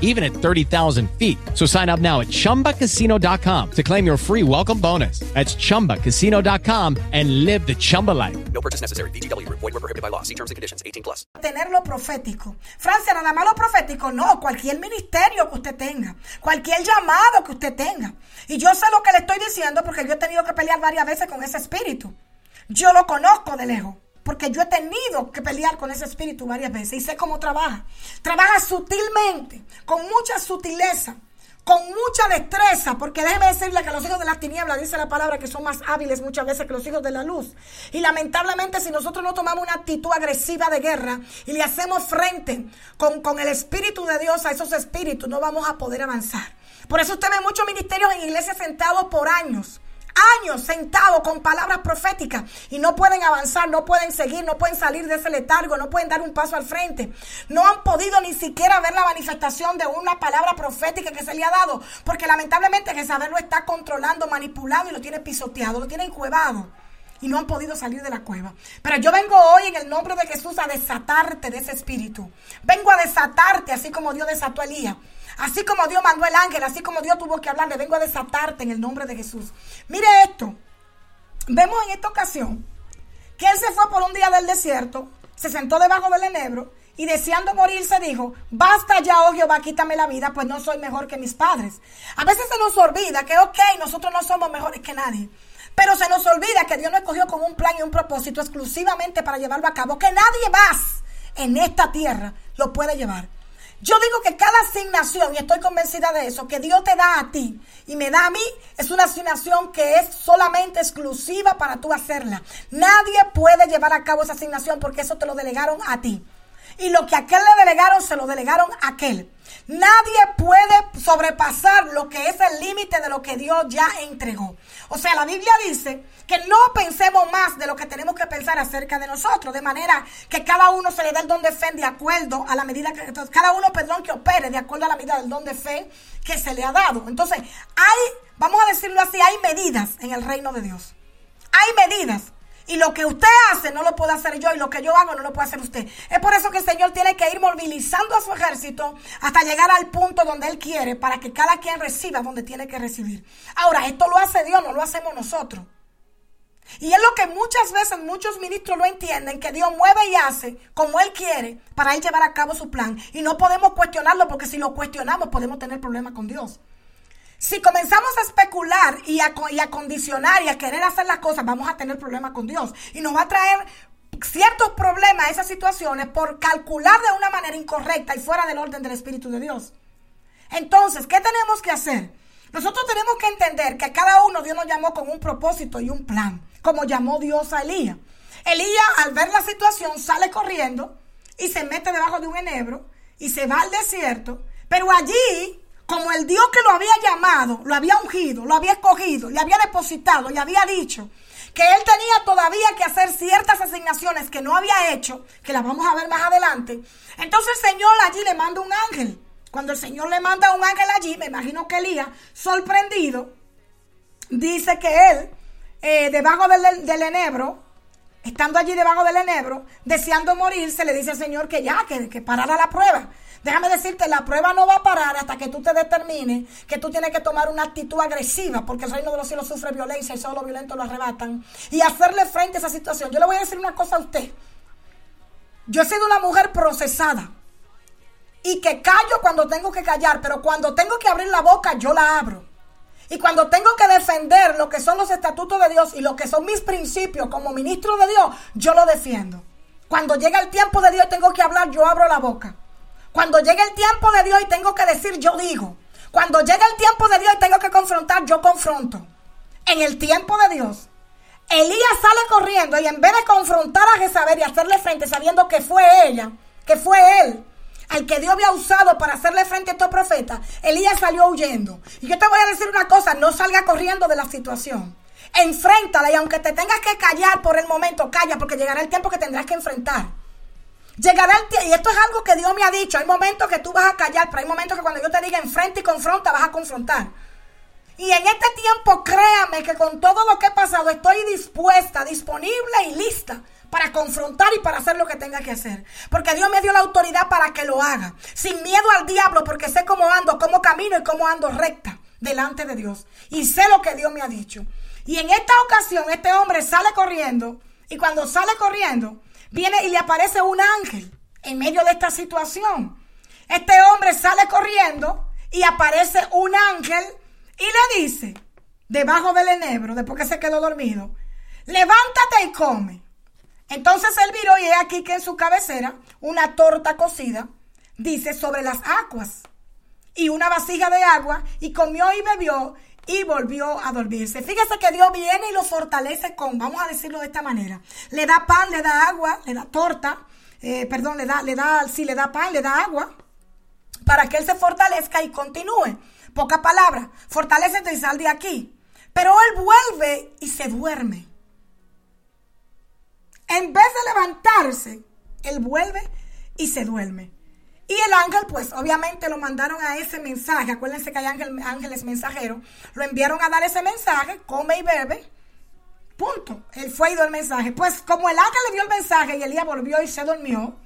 even at 30,000 feet. So sign up now at ChumbaCasino.com to claim your free welcome bonus. That's ChumbaCasino.com and live the Chumba life. No purchase necessary. VGW. Void were prohibited by law. See terms and conditions. 18 plus. Tener lo profético. Francia, nada más lo profético. No, cualquier ministerio que usted tenga. Cualquier llamado que usted tenga. Y yo sé lo que le estoy diciendo porque yo he tenido que pelear varias veces con ese espíritu. Yo lo conozco de lejos porque yo he tenido que pelear con ese espíritu varias veces y sé cómo trabaja. Trabaja sutilmente, con mucha sutileza, con mucha destreza, porque déjeme decirle que los hijos de las tinieblas, dice la palabra, que son más hábiles muchas veces que los hijos de la luz. Y lamentablemente si nosotros no tomamos una actitud agresiva de guerra y le hacemos frente con, con el espíritu de Dios a esos espíritus, no vamos a poder avanzar. Por eso usted ve muchos ministerios en iglesias sentados por años años sentados con palabras proféticas y no pueden avanzar, no pueden seguir, no pueden salir de ese letargo, no pueden dar un paso al frente. No han podido ni siquiera ver la manifestación de una palabra profética que se le ha dado, porque lamentablemente Jezabel lo está controlando, manipulado y lo tiene pisoteado, lo tiene encuevado y no han podido salir de la cueva. Pero yo vengo hoy en el nombre de Jesús a desatarte de ese espíritu. Vengo a desatarte así como Dios desató a Elías. Así como Dios mandó el ángel, así como Dios tuvo que hablarle, vengo a desatarte en el nombre de Jesús. Mire esto. Vemos en esta ocasión que él se fue por un día del desierto, se sentó debajo del enebro y deseando morirse dijo, basta ya, oh Jehová, quítame la vida, pues no soy mejor que mis padres. A veces se nos olvida que, ok, nosotros no somos mejores que nadie. Pero se nos olvida que Dios nos escogió con un plan y un propósito exclusivamente para llevarlo a cabo, que nadie más en esta tierra lo puede llevar. Yo digo que cada asignación, y estoy convencida de eso, que Dios te da a ti y me da a mí, es una asignación que es solamente exclusiva para tú hacerla. Nadie puede llevar a cabo esa asignación porque eso te lo delegaron a ti. Y lo que aquel le delegaron, se lo delegaron a aquel. Nadie puede sobrepasar lo que es el límite de lo que Dios ya entregó. O sea, la Biblia dice que no pensemos más de lo que tenemos que pensar acerca de nosotros, de manera que cada uno se le dé el don de fe de acuerdo a la medida que, cada uno, perdón, que opere de acuerdo a la medida del don de fe que se le ha dado. Entonces, hay, vamos a decirlo así, hay medidas en el reino de Dios. Hay medidas y lo que usted hace no lo puedo hacer yo y lo que yo hago no lo puede hacer usted. Es por eso que el Señor tiene que ir movilizando a su ejército hasta llegar al punto donde Él quiere para que cada quien reciba donde tiene que recibir. Ahora, esto lo hace Dios, no lo hacemos nosotros. Y es lo que muchas veces muchos ministros no entienden, que Dios mueve y hace como Él quiere para Él llevar a cabo su plan. Y no podemos cuestionarlo porque si lo cuestionamos podemos tener problemas con Dios. Si comenzamos a especular y a, y a condicionar y a querer hacer las cosas, vamos a tener problemas con Dios. Y nos va a traer ciertos problemas a esas situaciones por calcular de una manera incorrecta y fuera del orden del Espíritu de Dios. Entonces, ¿qué tenemos que hacer? Nosotros tenemos que entender que cada uno Dios nos llamó con un propósito y un plan, como llamó Dios a Elías. Elías, al ver la situación, sale corriendo y se mete debajo de un enebro y se va al desierto, pero allí como el Dios que lo había llamado, lo había ungido, lo había escogido, le había depositado, le había dicho que él tenía todavía que hacer ciertas asignaciones que no había hecho, que las vamos a ver más adelante. Entonces el Señor allí le manda un ángel. Cuando el Señor le manda un ángel allí, me imagino que Elías, sorprendido, dice que él, eh, debajo del, enebro, estando allí debajo del enebro, deseando morirse, le dice al Señor que ya, que, que parara la prueba. Déjame decirte, la prueba no va a parar hasta que tú te determines que tú tienes que tomar una actitud agresiva, porque el reino de los cielos sufre violencia y solo los violentos lo arrebatan, y hacerle frente a esa situación. Yo le voy a decir una cosa a usted. Yo he sido una mujer procesada y que callo cuando tengo que callar, pero cuando tengo que abrir la boca, yo la abro. Y cuando tengo que defender lo que son los estatutos de Dios y lo que son mis principios como ministro de Dios, yo lo defiendo. Cuando llega el tiempo de Dios tengo que hablar, yo abro la boca. Cuando llegue el tiempo de Dios y tengo que decir, yo digo. Cuando llegue el tiempo de Dios y tengo que confrontar, yo confronto. En el tiempo de Dios, Elías sale corriendo y en vez de confrontar a Jezabel y hacerle frente sabiendo que fue ella, que fue él, al que Dios había usado para hacerle frente a estos profetas, Elías salió huyendo. Y yo te voy a decir una cosa, no salga corriendo de la situación. Enfréntala y aunque te tengas que callar por el momento, calla porque llegará el tiempo que tendrás que enfrentar. Llegará el tiempo, y esto es algo que Dios me ha dicho, hay momentos que tú vas a callar, pero hay momentos que cuando yo te diga enfrente y confronta, vas a confrontar. Y en este tiempo, créame que con todo lo que he pasado, estoy dispuesta, disponible y lista para confrontar y para hacer lo que tenga que hacer. Porque Dios me dio la autoridad para que lo haga. Sin miedo al diablo, porque sé cómo ando, cómo camino y cómo ando recta delante de Dios. Y sé lo que Dios me ha dicho. Y en esta ocasión, este hombre sale corriendo. Y cuando sale corriendo, viene y le aparece un ángel en medio de esta situación. Este hombre sale corriendo y aparece un ángel y le dice, debajo del enebro, después que se quedó dormido, levántate y come. Entonces él viró y he aquí que en su cabecera una torta cocida, dice, sobre las aguas y una vasija de agua y comió y bebió y volvió a dormirse. Fíjese que Dios viene y lo fortalece con, vamos a decirlo de esta manera, le da pan, le da agua, le da torta, eh, perdón, le da, le da, sí, le da pan, le da agua, para que él se fortalezca y continúe. Poca palabra, fortalecete y sal de aquí. Pero él vuelve y se duerme. En vez de levantarse, él vuelve y se duerme. Y el ángel, pues obviamente lo mandaron a ese mensaje. Acuérdense que hay ángeles mensajeros. Lo enviaron a dar ese mensaje, come y bebe. Punto. Él fue y dio el mensaje. Pues como el ángel le dio el mensaje y Elías volvió y se durmió,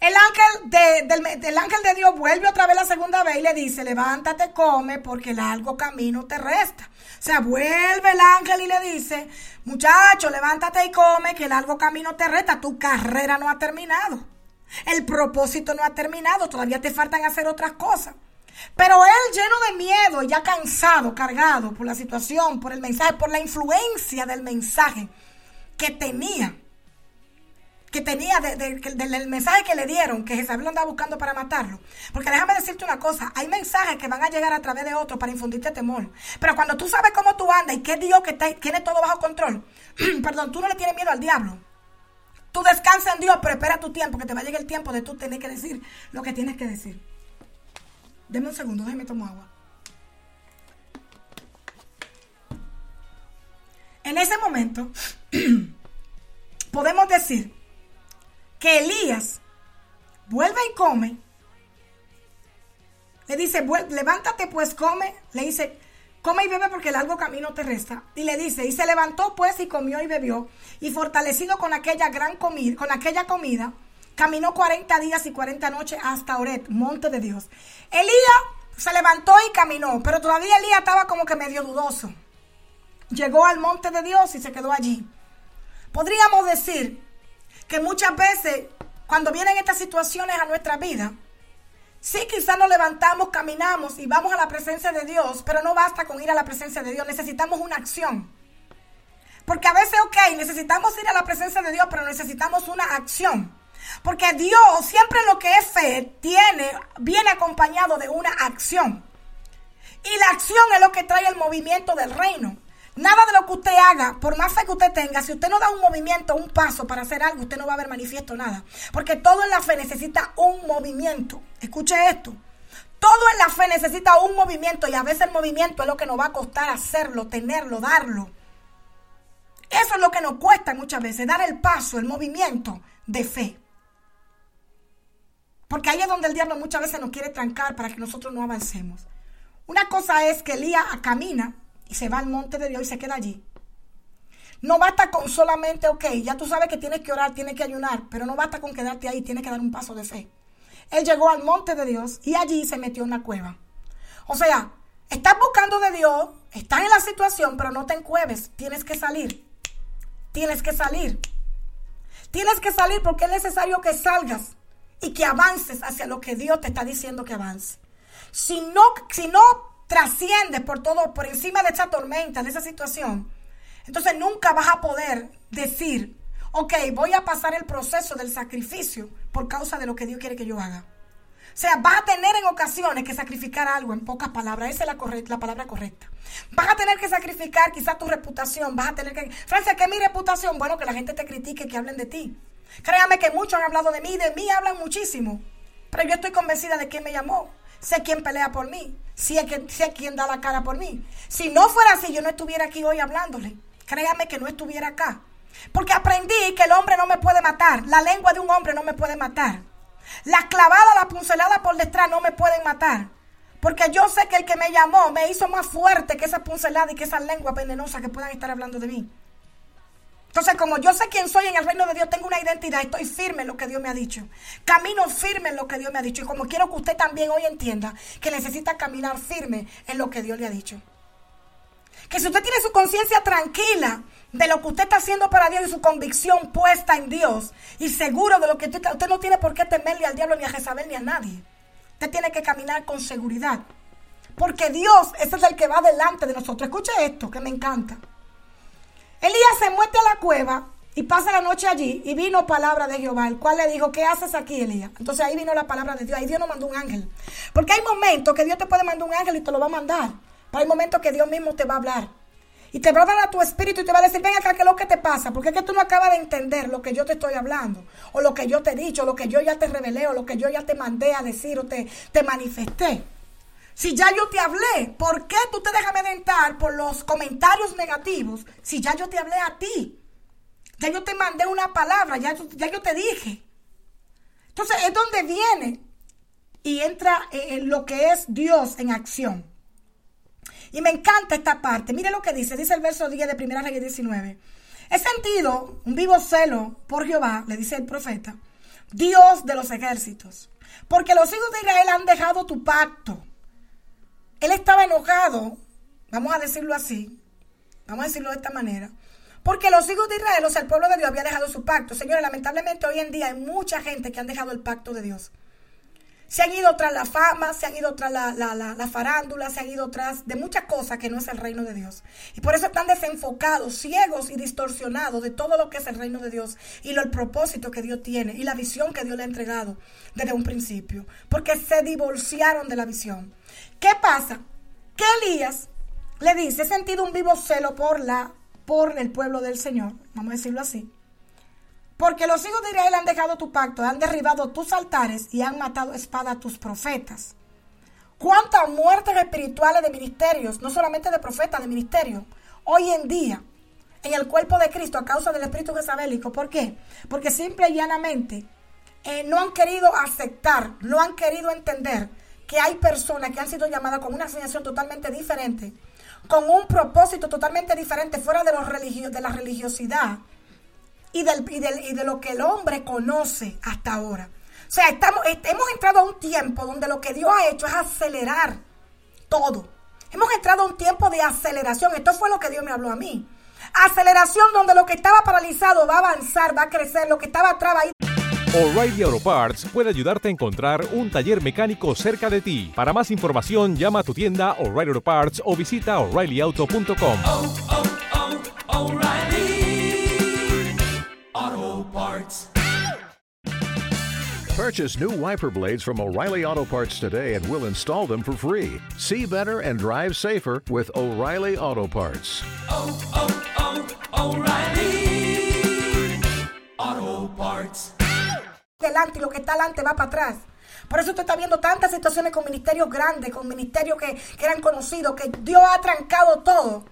el ángel de, del, ángel de Dios vuelve otra vez la segunda vez y le dice, levántate, come, porque largo camino te resta. O sea, vuelve el ángel y le dice, muchacho, levántate y come, que largo camino te resta, tu carrera no ha terminado. El propósito no ha terminado, todavía te faltan hacer otras cosas. Pero él lleno de miedo, ya cansado, cargado por la situación, por el mensaje, por la influencia del mensaje que tenía, que tenía del mensaje que le dieron, que Jezabel lo andaba buscando para matarlo. Porque déjame decirte una cosa, hay mensajes que van a llegar a través de otros para infundirte temor. Pero cuando tú sabes cómo tú andas y es Dios que tiene todo bajo control, [clears throat] perdón, tú no le tienes miedo al diablo. Tú descansa en Dios, pero espera tu tiempo, que te va a llegar el tiempo de tú tener que decir lo que tienes que decir. Deme un segundo, déjeme tomar agua. En ese momento, [clears throat] podemos decir que Elías vuelve y come. Le dice, "Vuel- levántate pues come. Le dice, come y bebe porque el largo camino te resta. Y le dice, y se levantó pues y comió y bebió. Y fortalecido con aquella gran comida, con aquella comida, caminó 40 días y 40 noches hasta Oret, monte de Dios. Elías se levantó y caminó, pero todavía Elías estaba como que medio dudoso. Llegó al monte de Dios y se quedó allí. Podríamos decir que muchas veces cuando vienen estas situaciones a nuestra vida, sí quizás nos levantamos, caminamos y vamos a la presencia de Dios, pero no basta con ir a la presencia de Dios, necesitamos una acción. Porque a veces, ok, necesitamos ir a la presencia de Dios, pero necesitamos una acción. Porque Dios, siempre lo que es fe, tiene, viene acompañado de una acción. Y la acción es lo que trae el movimiento del reino. Nada de lo que usted haga, por más fe que usted tenga, si usted no da un movimiento, un paso para hacer algo, usted no va a ver manifiesto nada. Porque todo en la fe necesita un movimiento. Escuche esto. Todo en la fe necesita un movimiento y a veces el movimiento es lo que nos va a costar hacerlo, tenerlo, darlo. Eso es lo que nos cuesta muchas veces, dar el paso, el movimiento de fe. Porque ahí es donde el diablo muchas veces nos quiere trancar para que nosotros no avancemos. Una cosa es que Elías camina y se va al monte de Dios y se queda allí. No basta con solamente, ok, ya tú sabes que tienes que orar, tienes que ayunar, pero no basta con quedarte ahí, tienes que dar un paso de fe. Él llegó al monte de Dios y allí se metió en una cueva. O sea, estás buscando de Dios, estás en la situación, pero no te encueves, tienes que salir. Tienes que salir. Tienes que salir porque es necesario que salgas y que avances hacia lo que Dios te está diciendo que avance. Si no, si no trasciendes por todo, por encima de esa tormenta, de esa situación, entonces nunca vas a poder decir, ok, voy a pasar el proceso del sacrificio por causa de lo que Dios quiere que yo haga. O sea, vas a tener en ocasiones que sacrificar algo, en pocas palabras, esa es la, la palabra correcta. Vas a tener que sacrificar quizás tu reputación, vas a tener que... Francia, ¿qué es mi reputación? Bueno, que la gente te critique, que hablen de ti. Créame que muchos han hablado de mí, de mí hablan muchísimo. Pero yo estoy convencida de quién me llamó. Sé quién pelea por mí. Sé, que, sé quién da la cara por mí. Si no fuera así, yo no estuviera aquí hoy hablándole. Créame que no estuviera acá. Porque aprendí que el hombre no me puede matar. La lengua de un hombre no me puede matar. La clavada, la puncelada por detrás no me pueden matar. Porque yo sé que el que me llamó me hizo más fuerte que esa puncelada y que esas lenguas venenosas que puedan estar hablando de mí. Entonces, como yo sé quién soy en el reino de Dios, tengo una identidad, estoy firme en lo que Dios me ha dicho. Camino firme en lo que Dios me ha dicho. Y como quiero que usted también hoy entienda que necesita caminar firme en lo que Dios le ha dicho. Que si usted tiene su conciencia tranquila de lo que usted está haciendo para Dios y su convicción puesta en Dios y seguro de lo que usted, usted no tiene por qué temerle al diablo ni a Jezabel ni a nadie. Usted tiene que caminar con seguridad. Porque Dios ese es el que va delante de nosotros. Escuche esto que me encanta. Elías se muete a la cueva y pasa la noche allí y vino palabra de Jehová, el cual le dijo, ¿qué haces aquí, Elías? Entonces ahí vino la palabra de Dios, ahí Dios nos mandó un ángel. Porque hay momentos que Dios te puede mandar un ángel y te lo va a mandar. Pero hay momentos que Dios mismo te va a hablar. Y te va a dar a tu espíritu y te va a decir, ven acá, ¿qué es lo que te pasa? Porque es que tú no acabas de entender lo que yo te estoy hablando, o lo que yo te he dicho, o lo que yo ya te revelé, o lo que yo ya te mandé a decir, o te, te manifesté. Si ya yo te hablé, ¿por qué tú te dejas meditar por los comentarios negativos si ya yo te hablé a ti? Ya yo te mandé una palabra, ya, yo te dije. Entonces es donde viene y entra en lo que es Dios en acción. Y me encanta esta parte. Mire lo que dice, dice el verso 10 de 1 Reyes 19. He sentido un vivo celo por Jehová, le dice el profeta, Dios de los ejércitos, porque los hijos de Israel han dejado tu pacto. Él estaba enojado, vamos a decirlo así, vamos a decirlo de esta manera, Porque los hijos de Israel, o sea, el pueblo de Dios había dejado su pacto. Señores, lamentablemente hoy en día hay mucha gente que han dejado el pacto de Dios. Se han ido tras la fama, se han ido tras la, la, la, la, farándula, se han ido tras de muchas cosas que no es el reino de Dios. Y por eso están desenfocados, ciegos y distorsionados de todo lo que es el reino de Dios y lo, el propósito que Dios tiene y la visión que Dios le ha entregado desde un principio. Porque se divorciaron de la visión. ¿Qué pasa? Que Elías le dice, he sentido un vivo celo por, la, por el pueblo del Señor, vamos a decirlo así. Porque los hijos de Israel han dejado tu pacto, han derribado tus altares y han matado espada a tus profetas. ¿Cuántas muertes espirituales de ministerios, no solamente de profetas, de ministerios, hoy en día en el cuerpo de Cristo a causa del espíritu jezabélico? ¿Por qué? Porque simple y llanamente eh, no han querido aceptar, no han querido entender que hay personas que han sido llamadas con una asignación totalmente diferente, con un propósito totalmente diferente, fuera de, los religio de la religiosidad y, del, y, del, y de lo que el hombre conoce hasta ahora. O sea, estamos, hemos entrado a un tiempo donde lo que Dios ha hecho es acelerar todo. Hemos entrado a un tiempo de aceleración. Esto fue lo que Dios me habló a mí. Aceleración donde lo que estaba paralizado va a avanzar, va a crecer, lo que estaba ir. O'Reilly Auto Parts puede ayudarte a encontrar un taller mecánico cerca de ti. Para más información, llama a tu tienda O'Reilly Auto Parts o visita oreillyauto.com. Oh, oh, oh, O'Reilly Auto Parts. Purchase new wiper blades from O'Reilly Auto Parts today and we'll install them for free. See better and drive safer with O'Reilly Auto Parts. Oh, oh, oh, O'Reilly Auto Parts. Delante y lo que está adelante va para atrás. Por eso usted está viendo tantas situaciones con ministerios grandes, con ministerios que eran conocidos, que Dios ha trancado todo.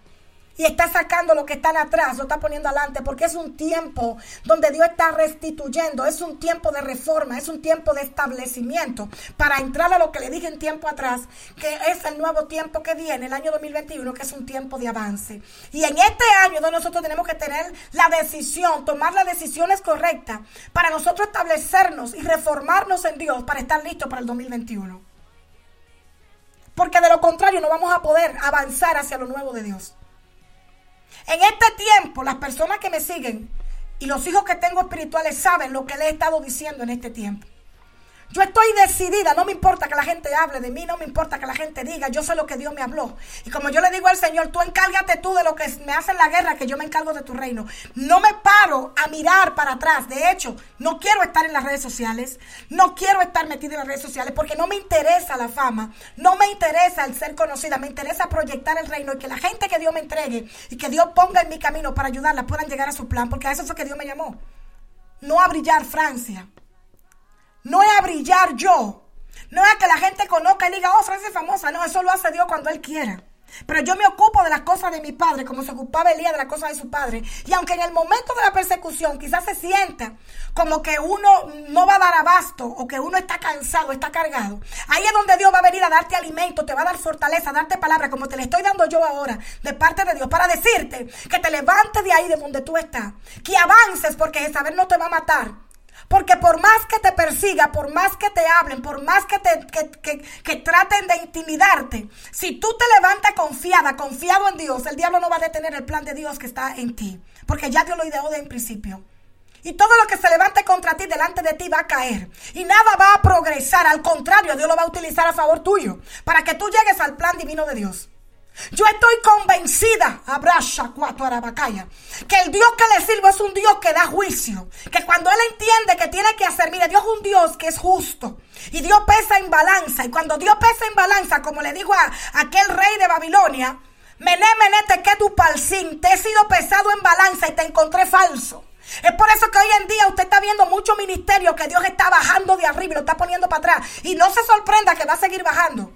Y está sacando lo que están atrás, lo está poniendo adelante, porque es un tiempo donde Dios está restituyendo, es un tiempo de reforma, es un tiempo de establecimiento, para entrar a lo que le dije en tiempo atrás, que es el nuevo tiempo que viene, el año 2021, que es un tiempo de avance. Y en este año donde nosotros tenemos que tener la decisión, tomar las decisiones correctas, para nosotros establecernos y reformarnos en Dios, para estar listos para el 2021. Porque de lo contrario no vamos a poder avanzar hacia lo nuevo de Dios. En este tiempo, las personas que me siguen y los hijos que tengo espirituales saben lo que le he estado diciendo en este tiempo. Yo estoy decidida, no me importa que la gente hable de mí, no me importa que la gente diga, yo sé lo que Dios me habló. Y como yo le digo al Señor, tú encárgate tú de lo que me hace en la guerra, que yo me encargo de tu reino. No me paro a mirar para atrás. De hecho, no quiero estar en las redes sociales, no quiero estar metida en las redes sociales porque no me interesa la fama, no me interesa el ser conocida, me interesa proyectar el reino y que la gente que Dios me entregue y que Dios ponga en mi camino para ayudarla puedan llegar a su plan, porque a eso fue que Dios me llamó. No a brillar Francia, no es a brillar yo. No es a que la gente conozca y diga, oh, Francia es famosa. No, eso lo hace Dios cuando Él quiera. Pero yo me ocupo de las cosas de mi padre, como se ocupaba Elías de las cosas de su padre. Y aunque en el momento de la persecución quizás se sienta como que uno no va a dar abasto o que uno está cansado, está cargado, ahí es donde Dios va a venir a darte alimento, te va a dar fortaleza, a darte palabra, como te le estoy dando yo ahora, de parte de Dios, para decirte que te levantes de ahí de donde tú estás, que avances porque saber no te va a matar. Porque por más que te persiga, por más que te hablen, por más que, te, que, traten de intimidarte, si tú te levantas confiada, confiado en Dios, el diablo no va a detener el plan de Dios que está en ti. Porque ya Dios lo ideó de en principio. Y todo lo que se levante contra ti delante de ti va a caer. Y nada va a progresar. Al contrario, Dios lo va a utilizar a favor tuyo. Para que tú llegues al plan divino de Dios. Yo estoy convencida, abraza cuatro arabacaya, que el Dios que le sirvo es un Dios que da juicio. Que cuando Él entiende que tiene que hacer, mire, Dios es un Dios que es justo. Y Dios pesa en balanza. Y cuando Dios pesa en balanza, como le dijo a aquel rey de Babilonia, Mené, mené, te que tu palcín, te he sido pesado en balanza y te encontré falso. Es por eso que hoy en día usted está viendo mucho ministerio que Dios está bajando de arriba y lo está poniendo para atrás. Y no se sorprenda que va a seguir bajando.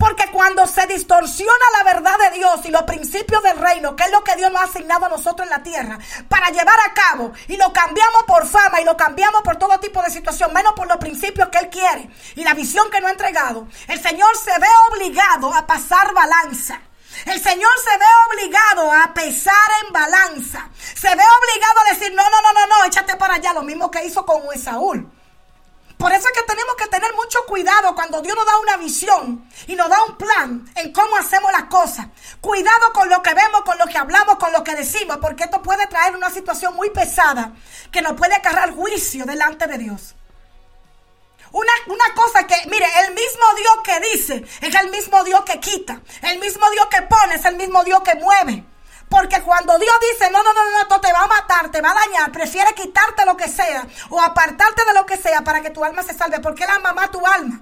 Porque cuando se distorsiona la verdad de Dios y los principios del reino, que es lo que Dios nos ha asignado a nosotros en la tierra, para llevar a cabo, y lo cambiamos por fama y lo cambiamos por todo tipo de situación, menos por los principios que Él quiere y la visión que nos ha entregado, el Señor se ve obligado a pasar balanza. El Señor se ve obligado a pesar en balanza. Se ve obligado a decir, no, no, no, no, no, échate para allá, lo mismo que hizo con Esaúl. Por eso es que tenemos que tener mucho cuidado cuando Dios nos da una visión y nos da un plan en cómo hacemos las cosas. Cuidado con lo que vemos, con lo que hablamos, con lo que decimos, porque esto puede traer una situación muy pesada que nos puede agarrar juicio delante de Dios. Una, una, cosa que, mire, el mismo Dios que dice es el mismo Dios que quita. El mismo Dios que pone es el mismo Dios que mueve. Porque cuando Dios dice, no, no, no, no, esto te va a matar, te va a dañar, prefiere quitarte lo que sea o apartarte de lo que sea para que tu alma se salve. Porque Él ama más tu alma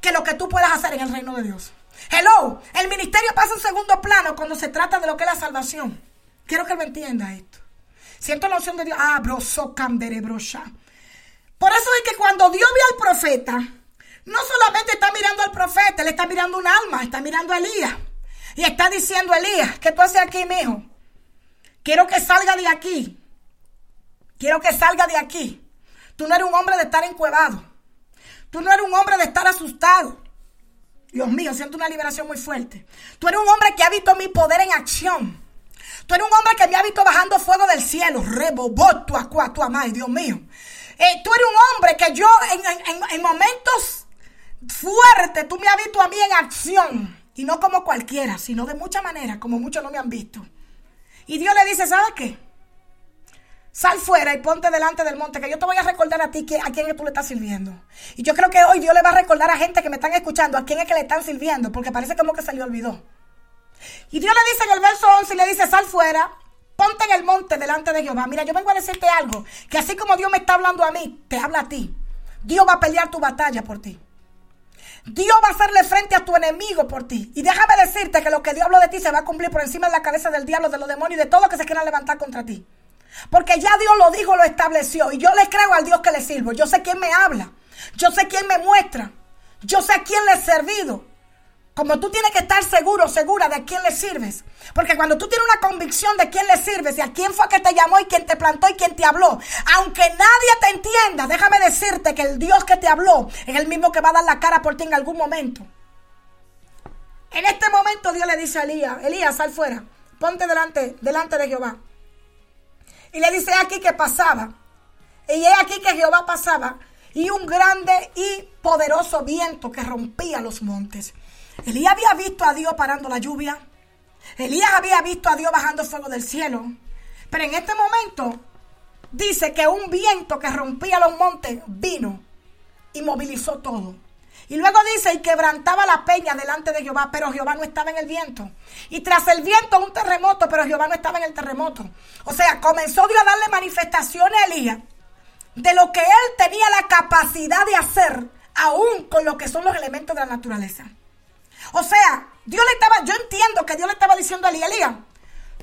que lo que tú puedas hacer en el reino de Dios. Hello, el ministerio pasa en segundo plano cuando se trata de lo que es la salvación. Quiero que me entienda esto. Siento la opción de Dios. Ah, broso. Por eso es que cuando Dios ve al profeta, no solamente está mirando al profeta, él está mirando un alma, está mirando a Elías. Y está diciendo Elías, ¿qué tú haces aquí, mi hijo? Quiero que salga de aquí. Quiero que salga de aquí. Tú no eres un hombre de estar encuevado. Tú no eres un hombre de estar asustado. Dios mío, siento una liberación muy fuerte. Tú eres un hombre que ha visto mi poder en acción. Tú eres un hombre que me ha visto bajando fuego del cielo. Reboboto a tu amai, Dios mío. Eh, tú eres un hombre que yo en, en, en momentos fuertes, tú me has visto a mí en acción. Y no como cualquiera, sino de muchas maneras, como muchos no me han visto. Y Dios le dice, ¿sabes qué? Sal fuera y ponte delante del monte, que yo te voy a recordar a ti que, a quién tú le estás sirviendo. Y yo creo que hoy Dios le va a recordar a gente que me están escuchando a quién es que le están sirviendo, porque parece como que se le olvidó. Y Dios le dice en el verso 11, le dice, sal fuera, ponte en el monte delante de Jehová. Mira, yo vengo a decirte algo, que así como Dios me está hablando a mí, te habla a ti. Dios va a pelear tu batalla por ti. Dios va a hacerle frente a tu enemigo por ti. Y déjame decirte que lo que Dios habló de ti se va a cumplir por encima de la cabeza del diablo, de los demonios y de todo lo que se quieran levantar contra ti. Porque ya Dios lo dijo, lo estableció. Y yo le creo al Dios que le sirvo. Yo sé quién me habla. Yo sé quién me muestra. Yo sé a quién le he servido. Como tú tienes que estar seguro, segura de a quién le sirves. Porque cuando tú tienes una convicción de quién le sirves y a quién fue que te llamó y quién te plantó y quién te habló, aunque nadie te entienda, déjame decirte que el Dios que te habló es el mismo que va a dar la cara por ti en algún momento. En este momento Dios le dice a Elías, Elías, sal fuera, ponte delante, delante de Jehová. Y le dice aquí que pasaba. Y es aquí que Jehová pasaba. Y un grande y poderoso viento que rompía los montes. Elías había visto a Dios parando la lluvia. Elías había visto a Dios bajando fuego del cielo. Pero en este momento dice que un viento que rompía los montes vino y movilizó todo. Y luego dice, y quebrantaba la peña delante de Jehová, pero Jehová no estaba en el viento. Y tras el viento un terremoto, pero Jehová no estaba en el terremoto. O sea, comenzó Dios a darle manifestaciones a Elías de lo que él tenía la capacidad de hacer, aún con lo que son los elementos de la naturaleza. O sea, Dios le estaba, yo entiendo que Dios le estaba diciendo a Elías, Elías,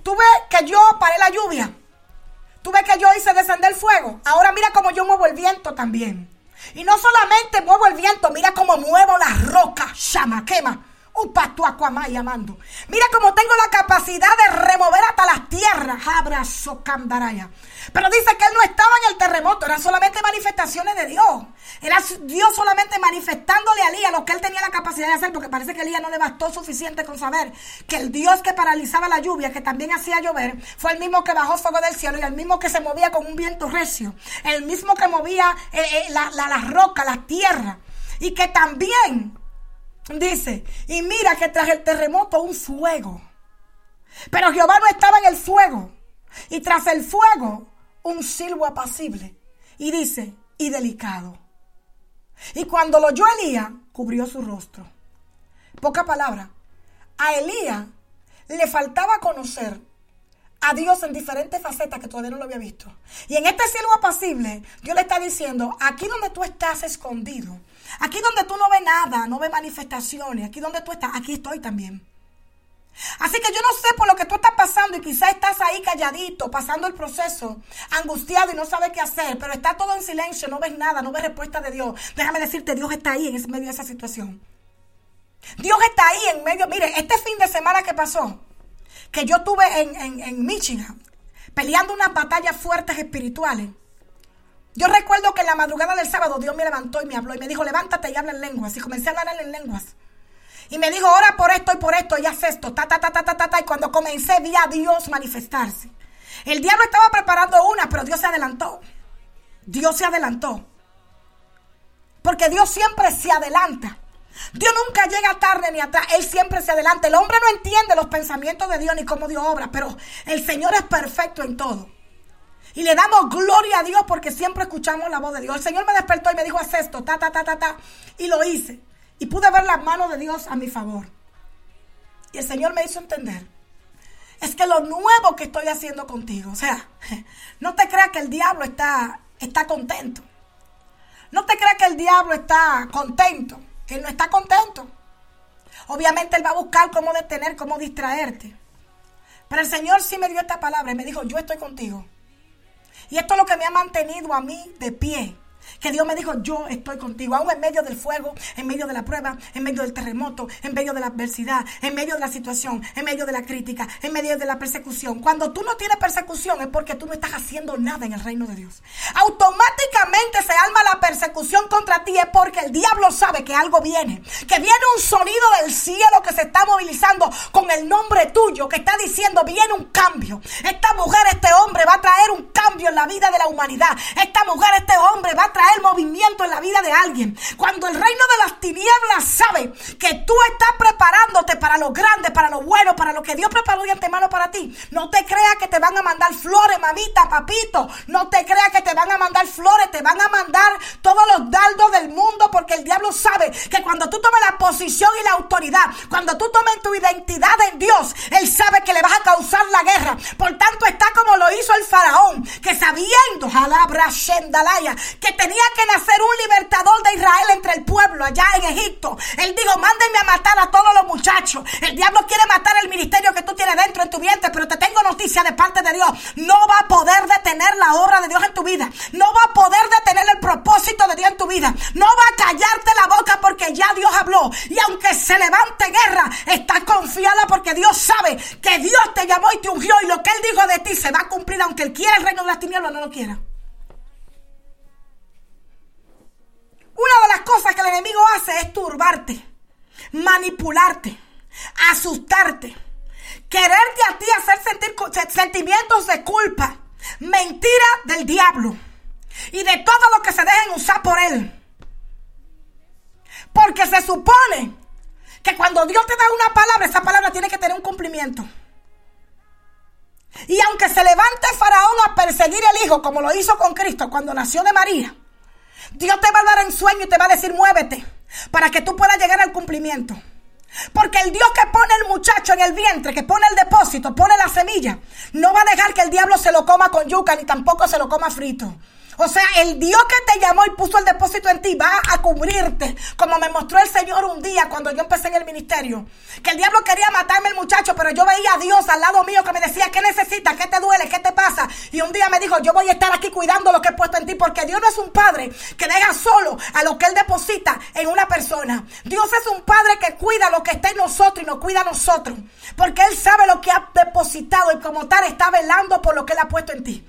tú ves que yo paré la lluvia, tú ves que yo hice descender el fuego, ahora mira cómo yo muevo el viento también. Y no solamente muevo el viento, mira cómo muevo la roca, llama, quema. Y amando. Mira cómo tengo la capacidad de remover hasta las tierras. Abrazo candaraya. Pero dice que él no estaba en el terremoto, eran solamente manifestaciones de Dios. Era Dios solamente manifestándole a Elías lo que él tenía la capacidad de hacer, porque parece que Elías no le bastó suficiente con saber que el Dios que paralizaba la lluvia, que también hacía llover, fue el mismo que bajó fuego del cielo y el mismo que se movía con un viento recio, el mismo que movía eh, eh, la, la, la roca, la tierra, y que también dice, y mira que tras el terremoto un fuego. Pero Jehová no estaba en el fuego. Y tras el fuego, un silbo apacible. Y dice, y delicado. Y cuando lo oyó Elías, cubrió su rostro. Poca palabra. A Elías le faltaba conocer a Dios en diferentes facetas que todavía no lo había visto. Y en este cielo apacible, Dios le está diciendo, aquí donde tú estás escondido, aquí donde tú no ves nada, no ves manifestaciones, aquí donde tú estás, aquí estoy también. Así que yo no sé por lo que tú estás pasando y quizás estás ahí calladito, pasando el proceso, angustiado y no sabes qué hacer, pero está todo en silencio, no ves nada, no ves respuesta de Dios. Déjame decirte, Dios está ahí en medio de esa situación. Dios está ahí en medio. Mire, este fin de semana que pasó, que yo tuve en, en Michigan, peleando unas batallas fuertes espirituales. Yo recuerdo que en la madrugada del sábado Dios me levantó y me habló y me dijo, levántate y habla en lenguas. Y comencé a hablar en lenguas. Y me dijo, ora por esto y por esto y haz esto, ta, ta, ta, ta, ta, ta, ta. Y cuando comencé vi a Dios manifestarse. El diablo estaba preparando una, pero Dios se adelantó. Dios se adelantó. Porque Dios siempre se adelanta. Dios nunca llega tarde ni atrás, Él siempre se adelanta. El hombre no entiende los pensamientos de Dios ni cómo Dios obra, pero el Señor es perfecto en todo. Y le damos gloria a Dios porque siempre escuchamos la voz de Dios. El Señor me despertó y me dijo, haz esto, ta, ta, ta, ta, ta. Y lo hice. Y pude ver las manos de Dios a mi favor. Y el Señor me hizo entender. Es que lo nuevo que estoy haciendo contigo. O sea, [laughs] no te creas que el diablo está, está contento. No te creas que el diablo está contento. Él no está contento. Obviamente él va a buscar cómo detener, cómo distraerte. Pero el Señor sí me dio esta palabra y me dijo, yo estoy contigo. Y esto es lo que me ha mantenido a mí de pie. Que Dios me dijo, yo estoy contigo, aún en medio del fuego, en medio de la prueba, en medio del terremoto, en medio de la adversidad, en medio de la situación, en medio de la crítica, en medio de la persecución. Cuando tú no tienes persecución es porque tú no estás haciendo nada en el reino de Dios. Automáticamente se alma la persecución contra ti es porque el diablo sabe que algo viene, que viene un sonido del cielo que se está movilizando con el nombre tuyo, que está diciendo, viene un cambio. Esta mujer, este hombre va a traer un cambio en la vida de la humanidad. Esta mujer, este hombre va a traer movimiento en la vida de alguien. Cuando el reino de las tinieblas sabe que tú estás preparándote para lo grande, para lo bueno, para lo que Dios preparó de antemano para ti, no te creas que te van a mandar flores, mamita, papito. No te creas que te van a mandar flores, te van a mandar todos los dardos del mundo porque el diablo sabe que cuando tú tomes la posición y la autoridad, cuando tú tomes tu identidad en Dios, él sabe que le vas a causar la guerra. Por tanto, está como lo hizo el faraón, que sabiendo, jalabra, shendalaya, que tenía que nacer un libertador de Israel entre el pueblo allá en Egipto. Él dijo, mándenme a matar a todos los muchachos. El diablo quiere matar el ministerio que tú tienes dentro en tu vientre, pero te tengo noticia de parte de Dios. No va a poder detener la obra de Dios en tu vida. No va a poder detener el propósito de Dios en tu vida. No va a callarte la boca porque ya Dios habló. Y aunque se levante guerra, estás confiada porque Dios sabe que Dios te llamó y te ungió y lo que Él dijo de ti se va a cumplir aunque Él quiera el reino de las tinieblas no lo quiera. Una de las cosas que el enemigo hace es turbarte, manipularte, asustarte, quererte a ti hacer sentir sentimientos de culpa, mentira del diablo y de todo lo que se dejen usar por él. Porque se supone que cuando Dios te da una palabra, esa palabra tiene que tener un cumplimiento. Y aunque se levante Faraón a perseguir el hijo, como lo hizo con Cristo cuando nació de María, Dios te va a dar en sueño y te va a decir, muévete, para que tú puedas llegar al cumplimiento. Porque el Dios que pone el muchacho en el vientre, que pone el depósito, pone la semilla, no va a dejar que el diablo se lo coma con yuca ni tampoco se lo coma frito. O sea, el Dios que te llamó y puso el depósito en ti va a cubrirte, como me mostró el Señor un día cuando yo empecé en el ministerio. Que el diablo quería matarme el muchacho, pero yo veía a Dios al lado mío que me decía, ¿qué necesitas? ¿Qué te duele? ¿Qué te pasa? Y un día me dijo, yo voy a estar aquí cuidando lo que he puesto en ti, porque Dios no es un padre que deja solo a lo que Él deposita en una persona. Dios es un padre que cuida lo que está en nosotros y nos cuida a nosotros, porque Él sabe lo que ha depositado y como tal está velando por lo que Él ha puesto en ti.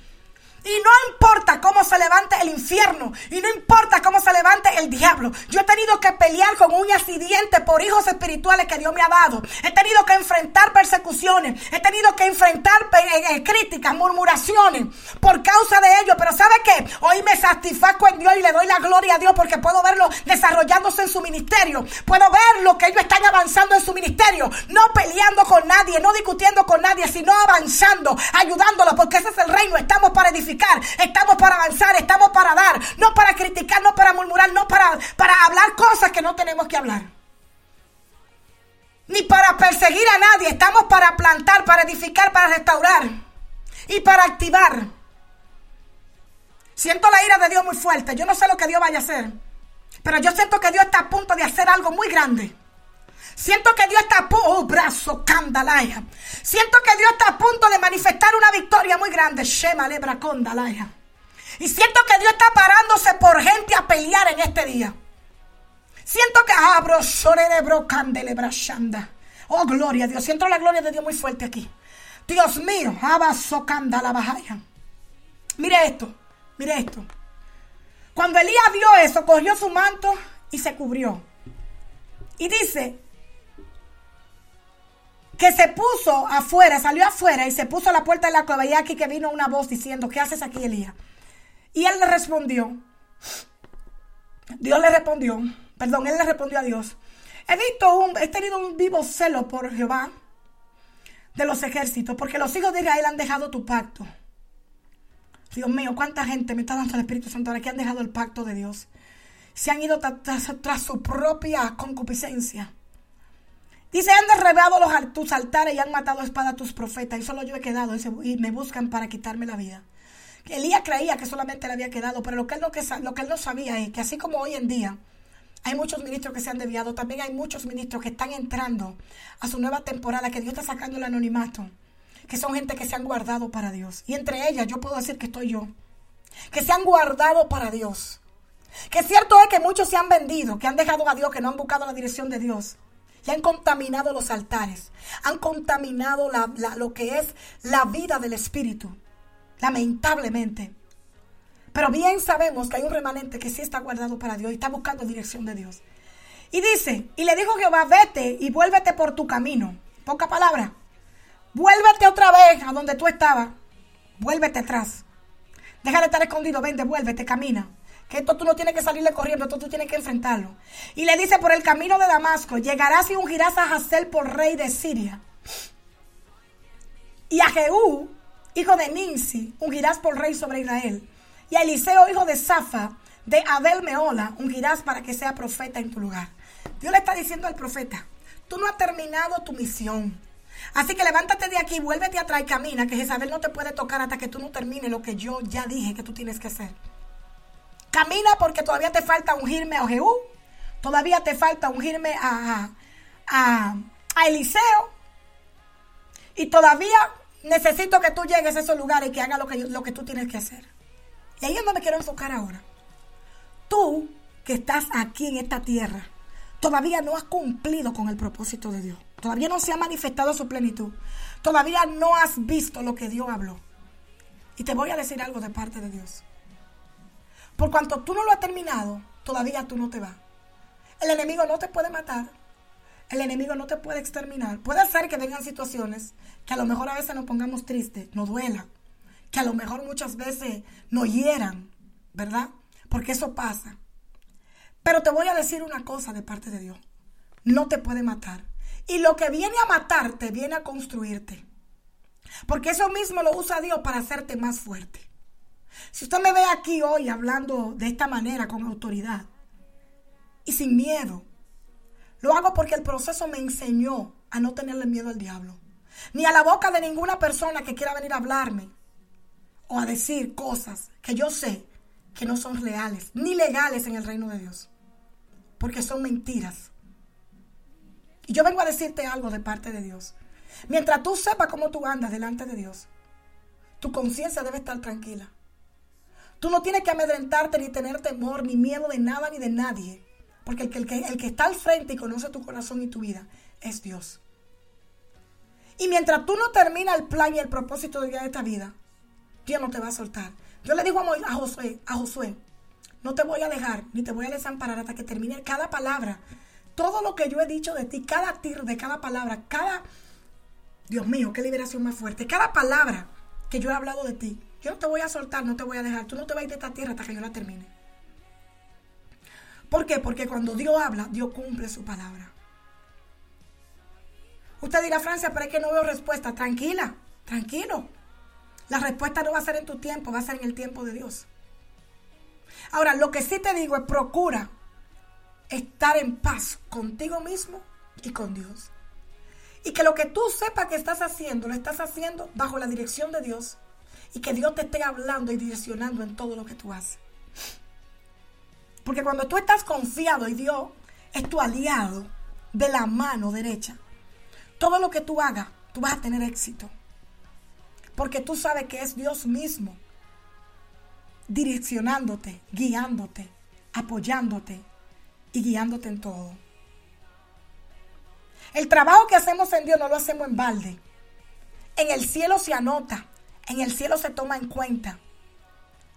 Y no importa cómo se levante el infierno. Y no importa cómo se levante el diablo. Yo he tenido que pelear con uñas y dientes por hijos espirituales que Dios me ha dado. He tenido que enfrentar persecuciones. He tenido que enfrentar eh, eh, críticas, murmuraciones por causa de ello. Pero ¿sabe qué? Hoy me satisfazco en Dios y le doy la gloria a Dios porque puedo verlo desarrollándose en su ministerio. Puedo ver lo que ellos están avanzando en su ministerio. No peleando con nadie, no discutiendo con nadie, sino avanzando, ayudándolo porque ese es el reino. Estamos para edificar estamos para avanzar, estamos para dar, no para criticar, no para murmurar, no para, para hablar cosas que no tenemos que hablar. Ni para perseguir a nadie, estamos para plantar, para edificar, para restaurar y para activar. Siento la ira de Dios muy fuerte, yo no sé lo que Dios vaya a hacer, pero yo siento que Dios está a punto de hacer algo muy grande. Siento que Dios está a punto, oh, brazo, candalaya. Siento que Dios está a punto de manifestar una victoria muy grande. Shema lebra condalaya. Y siento que Dios está parándose por gente a pelear en este día. Siento que abro de bro shanda. Oh, gloria a Dios. Siento la gloria de Dios muy fuerte aquí. Dios mío, abaso la bajaya. Mire esto, mire esto. Cuando Elías vio eso, cogió su manto y se cubrió. Y dice, que se puso afuera, salió afuera y se puso a la puerta de la cueva y aquí que vino una voz diciendo, ¿qué haces aquí, Elías? Y él le respondió, Dios le respondió, perdón, él le respondió a Dios. He visto un, he tenido un vivo celo por Jehová de los ejércitos, porque los hijos de Israel han dejado tu pacto. Dios mío, cuánta gente me está dando el Espíritu Santo ahora que han dejado el pacto de Dios. Se han ido tras, tras su propia concupiscencia. Dice, han derribado los, tus altares y han matado a espada a tus profetas. Y solo yo he quedado y me buscan para quitarme la vida. Elías creía que solamente le había quedado, pero lo que, él no, sabía es que así como hoy en día hay muchos ministros que se han desviado, también hay muchos ministros que están entrando a su nueva temporada, que Dios está sacando el anonimato, que son gente que se han guardado para Dios. Y entre ellas yo puedo decir que estoy yo, que se han guardado para Dios. Que cierto es que muchos se han vendido, que han dejado a Dios, que no han buscado la dirección de Dios. Y han contaminado los altares, han contaminado lo que es la vida del Espíritu lamentablemente. Pero bien sabemos que hay un remanente que sí está guardado para Dios y está buscando dirección de Dios. Y dice, y le dijo Jehová, vete y vuélvete por tu camino. Poca palabra. Vuélvete otra vez a donde tú estabas. Vuélvete atrás. Deja de estar escondido, ven, vuélvete, camina. Que esto tú no tienes que salirle corriendo, esto tú tienes que enfrentarlo. Y le dice, por el camino de Damasco, llegarás y ungirás a Hazel por rey de Siria. Y a Jehú, hijo de Ninsi, ungirás por rey sobre Israel. Y a Eliseo, hijo de Safa, de Abel Meola, ungirás para que sea profeta en tu lugar. Dios le está diciendo al profeta, tú no has terminado tu misión. Así que levántate de aquí, vuélvete atrás y camina, que Jezabel no te puede tocar hasta que tú no termines lo que yo ya dije que tú tienes que hacer. Camina porque todavía te falta ungirme a Jehú, todavía te falta ungirme a, a, Eliseo, y todavía necesito que tú llegues a esos lugares y que hagas lo que, lo que tú tienes que hacer. Y ahí es donde me quiero enfocar ahora. Tú que estás aquí en esta tierra, todavía no has cumplido con el propósito de Dios. Todavía no se ha manifestado su plenitud. Todavía no has visto lo que Dios habló. Y te voy a decir algo de parte de Dios. Por cuanto tú no lo has terminado, todavía tú no te vas. El enemigo no te puede matar. El enemigo no te puede exterminar. Puede ser que vengan situaciones que a lo mejor a veces nos pongamos tristes, nos duela, que a lo mejor muchas veces nos hieran, ¿verdad? Porque eso pasa. Pero te voy a decir una cosa de parte de Dios. No te puede matar. Y lo que viene a matarte viene a construirte. Porque eso mismo lo usa Dios para hacerte más fuerte. Si usted me ve aquí hoy hablando de esta manera, con autoridad y sin miedo, lo hago porque el proceso me enseñó a no tenerle miedo al diablo. Ni a la boca de ninguna persona que quiera venir a hablarme o a decir cosas que yo sé que no son reales ni legales en el reino de Dios. Porque son mentiras. Y yo vengo a decirte algo de parte de Dios. Mientras tú sepas cómo tú andas delante de Dios, tu conciencia debe estar tranquila. Tú no tienes que amedrentarte ni tener temor ni miedo de nada ni de nadie. Porque el que, está al frente y conoce tu corazón y tu vida es Dios. Y mientras tú no terminas el plan y el propósito de esta vida, Dios no te va a soltar. Yo le digo a, Josué, a Josué, no te voy a dejar, ni te voy a desamparar hasta que termine cada palabra. Todo lo que yo he dicho de ti, cada tir de cada palabra, cada... Dios mío, qué liberación más fuerte. Cada palabra que yo he hablado de ti, yo no te voy a soltar, no te voy a dejar. Tú no te vas a ir de esta tierra hasta que yo la termine. ¿Por qué? Porque cuando Dios habla, Dios cumple su palabra. Usted dirá, Francia, pero es que no veo respuesta. Tranquila, tranquilo. La respuesta no va a ser en tu tiempo, va a ser en el tiempo de Dios. Ahora, lo que sí te digo es procura estar en paz contigo mismo y con Dios. Y que lo que tú sepas que estás haciendo, lo estás haciendo bajo la dirección de Dios. Y que Dios te esté hablando y direccionando en todo lo que tú haces. Porque cuando tú estás confiado y Dios es tu aliado de la mano derecha, todo lo que tú hagas, tú vas a tener éxito. Porque tú sabes que es Dios mismo direccionándote, guiándote, apoyándote y guiándote en todo. El trabajo que hacemos en Dios no lo hacemos en balde. En el cielo se anota, en el cielo se toma en cuenta.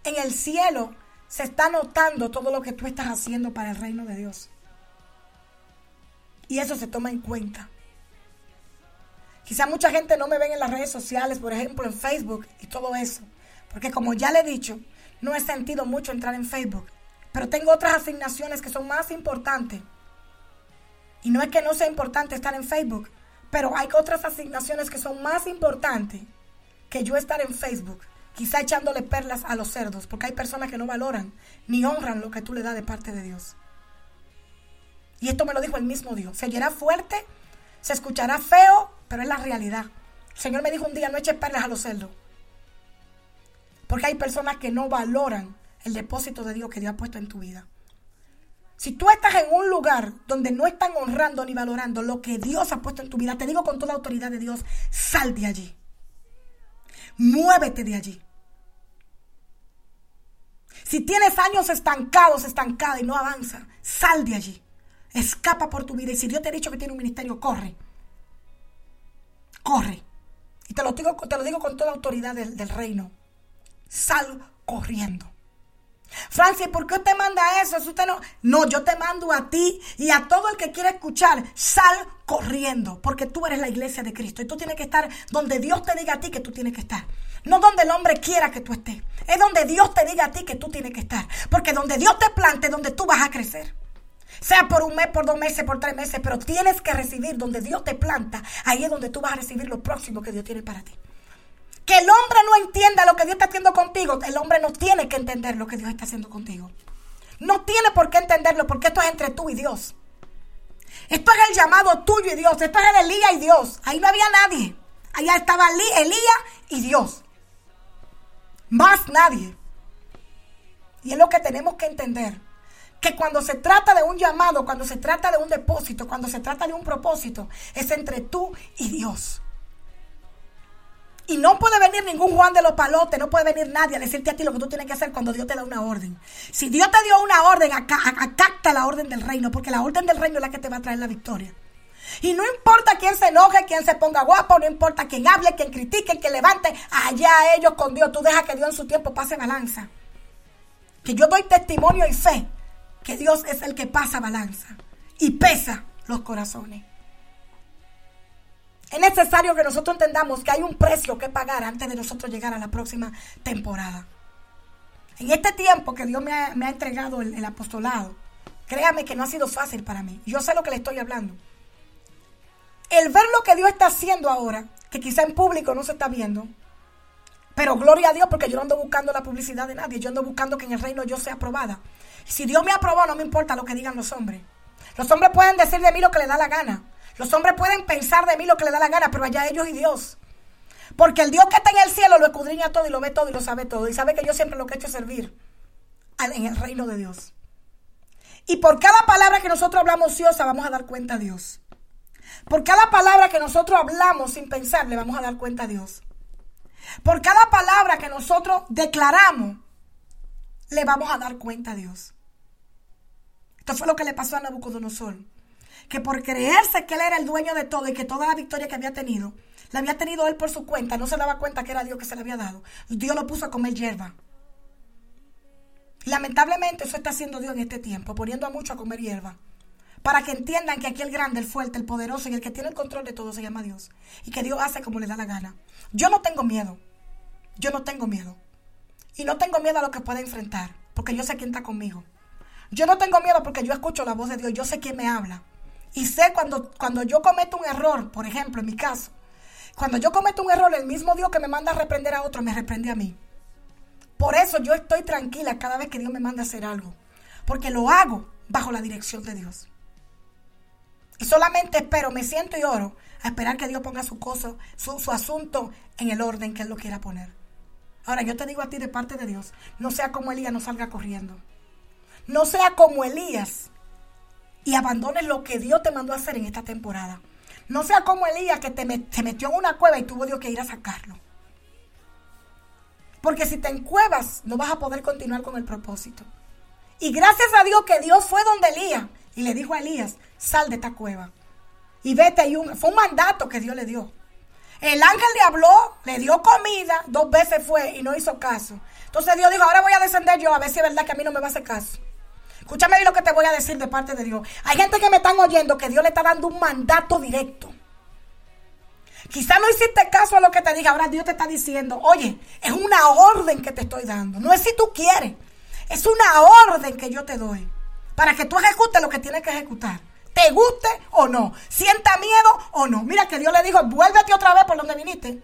En el cielo se está notando todo lo que tú estás haciendo para el reino de Dios. Y eso se toma en cuenta. Quizá mucha gente no me ven en las redes sociales, por ejemplo en Facebook y todo eso. Porque como ya le he dicho, no he sentido mucho entrar en Facebook. pero tengo otras asignaciones que son más importantes. Y no es que no sea importante estar en Facebook, pero hay otras asignaciones que son más importantes que yo estar en Facebook. Quizá echándole perlas a los cerdos, porque hay personas que no valoran ni honran lo que tú le das de parte de Dios. Y esto me lo dijo el mismo Dios. Se oyerá fuerte, se escuchará feo, pero es la realidad. El Señor me dijo un día, no eches perlas a los cerdos. Porque hay personas que no valoran el depósito de Dios que Dios ha puesto en tu vida. Si tú estás en un lugar donde no están honrando ni valorando lo que Dios ha puesto en tu vida, te digo con toda autoridad de Dios, sal de allí. Muévete de allí. Si tienes años estancados, estancada y no avanza, sal de allí. Escapa por tu vida. Y si Dios te ha dicho que tiene un ministerio, corre. Corre. Y te lo digo, te lo digo con toda autoridad del, del reino. Sal corriendo. Francis, ¿por qué usted manda eso? Usted no, no, yo te mando a ti y a todo el que quiera escuchar, sal corriendo, porque tú eres la iglesia de Cristo y tú tienes que estar donde Dios te diga a ti que tú tienes que estar. No donde el hombre quiera que tú estés, es donde Dios te diga a ti que tú tienes que estar, porque donde Dios te plante, donde tú vas a crecer. Sea por un mes, por dos meses, por tres meses, pero tienes que recibir donde Dios te planta, ahí es donde tú vas a recibir lo próximo que Dios tiene para ti. Que el hombre no entienda lo que Dios está haciendo contigo, el hombre no tiene que entender lo que Dios está haciendo contigo. No tiene por qué entenderlo porque esto es entre tú y Dios. Esto es el llamado tuyo y Dios. Esto es el Elías y Dios. Ahí no había nadie. Allá estaba Elías y Dios. Más nadie. Y es lo que tenemos que entender. Que cuando se trata de un llamado, cuando se trata de un depósito, cuando se trata de un propósito, es entre tú y Dios. Y no puede venir ningún Juan de los palotes, no puede venir nadie a decirte a ti lo que tú tienes que hacer cuando Dios te da una orden. Si Dios te dio una orden, acata la orden del reino, porque la orden del reino es la que te va a traer la victoria. Y no importa quién se enoje, quién se ponga guapo, no importa quién hable, quién critique, quién levante, allá ellos con Dios. Tú dejas que Dios en su tiempo pase balanza. Que yo doy testimonio y fe que Dios es el que pasa balanza y pesa los corazones. Es necesario que nosotros entendamos que hay un precio que pagar antes de nosotros llegar a la próxima temporada. En este tiempo que Dios me ha, entregado el, el, apostolado, créame que no ha sido fácil para mí. Yo sé lo que le estoy hablando. El ver lo que Dios está haciendo ahora, que quizá en público no se está viendo, pero gloria a Dios porque yo no ando buscando la publicidad de nadie, yo ando buscando que en el reino yo sea aprobada. Si Dios me aprobó, no me importa lo que digan los hombres. Los hombres pueden decir de mí lo que les da la gana. Los hombres pueden pensar de mí lo que les da la gana, pero allá ellos y Dios. Porque el Dios que está en el cielo lo escudriña todo y lo ve todo y lo sabe todo. Y sabe que yo siempre lo que he hecho es servir en el reino de Dios. Y por cada palabra que nosotros hablamos ociosa, vamos a dar cuenta a Dios. Por cada palabra que nosotros hablamos sin pensar, le vamos a dar cuenta a Dios. Por cada palabra que nosotros declaramos, le vamos a dar cuenta a Dios. Esto fue lo que le pasó a Nabucodonosor que por creerse que él era el dueño de todo y que toda la victoria que había tenido, la había tenido él por su cuenta, no se daba cuenta que era Dios que se le había dado. Dios lo puso a comer hierba. Lamentablemente eso está haciendo Dios en este tiempo, poniendo a muchos a comer hierba. Para que entiendan que aquí el grande, el fuerte, el poderoso y el que tiene el control de todo se llama Dios. Y que Dios hace como le da la gana. Yo no tengo miedo. Yo no tengo miedo. Y no tengo miedo a lo que pueda enfrentar. Porque yo sé quién está conmigo. Yo no tengo miedo porque yo escucho la voz de Dios. Yo sé quién me habla. Y sé cuando, cuando yo cometo un error, por ejemplo, en mi caso, cuando yo cometo un error, el mismo Dios que me manda a reprender a otro me reprende a mí. Por eso yo estoy tranquila cada vez que Dios me manda a hacer algo. Porque lo hago bajo la dirección de Dios. Y solamente espero, me siento y oro a esperar que Dios ponga su cosa, su, su asunto en el orden que Él lo quiera poner. Ahora, yo te digo a ti de parte de Dios, no sea como Elías, no salga corriendo. No sea como Elías, y abandones lo que Dios te mandó a hacer en esta temporada. No sea como Elías que te se metió en una cueva y tuvo Dios que ir a sacarlo. Porque si te encuevas, no vas a poder continuar con el propósito. Y gracias a Dios que Dios fue donde Elías y le dijo a Elías, sal de esta cueva. Y vete fue un mandato que Dios le dio. El ángel le habló, le dio comida, dos veces fue y no hizo caso. Entonces Dios dijo, ahora voy a descender yo a ver si es verdad que a mí no me va a hacer caso. Escúchame lo que te voy a decir de parte de Dios. Hay gente que me están oyendo que Dios le está dando un mandato directo. Quizá no hiciste caso a lo que te diga. Ahora Dios te está diciendo, oye, es una orden que te estoy dando. No es si tú quieres. Es una orden que yo te doy para que tú ejecutes lo que tienes que ejecutar. Te guste o no, sienta miedo o no. Mira que Dios le dijo, vuélvete otra vez por donde viniste.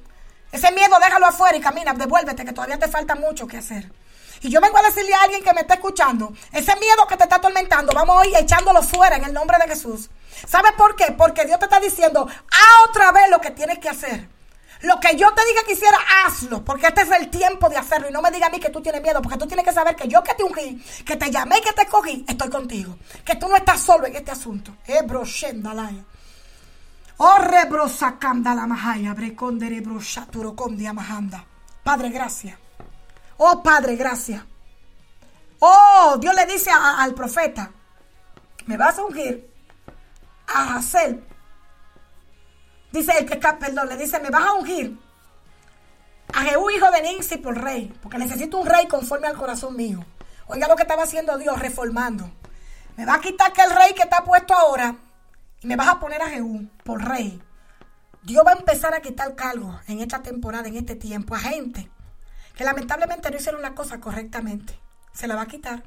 Ese miedo déjalo afuera y camina, devuélvete, que todavía te falta mucho que hacer. Y yo vengo a decirle a alguien que me está escuchando, ese miedo que te está atormentando, vamos a ir echándolo fuera en el nombre de Jesús. ¿Sabes por qué? Porque Dios te está diciendo, haz otra vez lo que tienes que hacer. Lo que yo te diga que hiciera, hazlo, porque este es el tiempo de hacerlo. Y no me diga a mí que tú tienes miedo, porque tú tienes que saber que yo que te ungí, que te llamé y que te escogí, estoy contigo. Que tú no estás solo en este asunto. Padre, gracias. Oh, Padre, gracias. Oh, Dios le dice al profeta, me vas a ungir a hacer. Dice el que, perdón, le dice, me vas a ungir a Jehú, hijo de Ninsi, por rey, porque necesito un rey conforme al corazón mío. Oiga lo que estaba haciendo Dios, reformando. Me va a quitar que el rey que está puesto ahora y me vas a poner a Jehú por rey. Dios va a empezar a quitar cargos en esta temporada, en este tiempo, a gente que lamentablemente no hicieron la cosa correctamente. Se la va a quitar.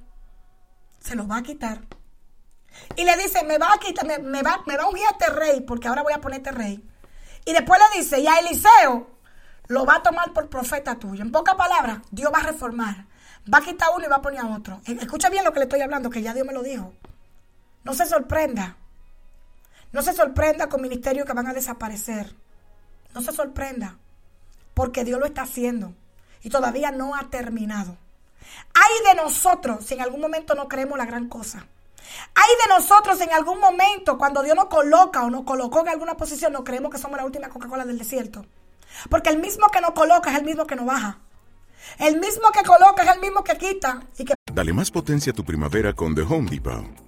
Se lo va a quitar. Y le dice, me va a quitar, me, me va, me va a ungir a este rey, porque ahora voy a ponerte rey. Y después le dice, y a Eliseo lo va a tomar por profeta tuyo. En pocas palabras, Dios va a reformar. Va a quitar uno y va a poner a otro. E- Escucha bien lo que le estoy hablando, que ya Dios me lo dijo. No se sorprenda. No se sorprenda con ministerios que van a desaparecer. No se sorprenda. Porque Dios lo está haciendo. Y todavía no ha terminado. Hay de nosotros si en algún momento no creemos la gran cosa. Hay de nosotros en algún momento cuando Dios nos coloca o nos colocó en alguna posición, no creemos que somos la última Coca-Cola del desierto. Porque el mismo que nos coloca es el mismo que nos baja. El mismo que coloca es el mismo que quita y Dale más potencia a tu primavera con The Home Depot.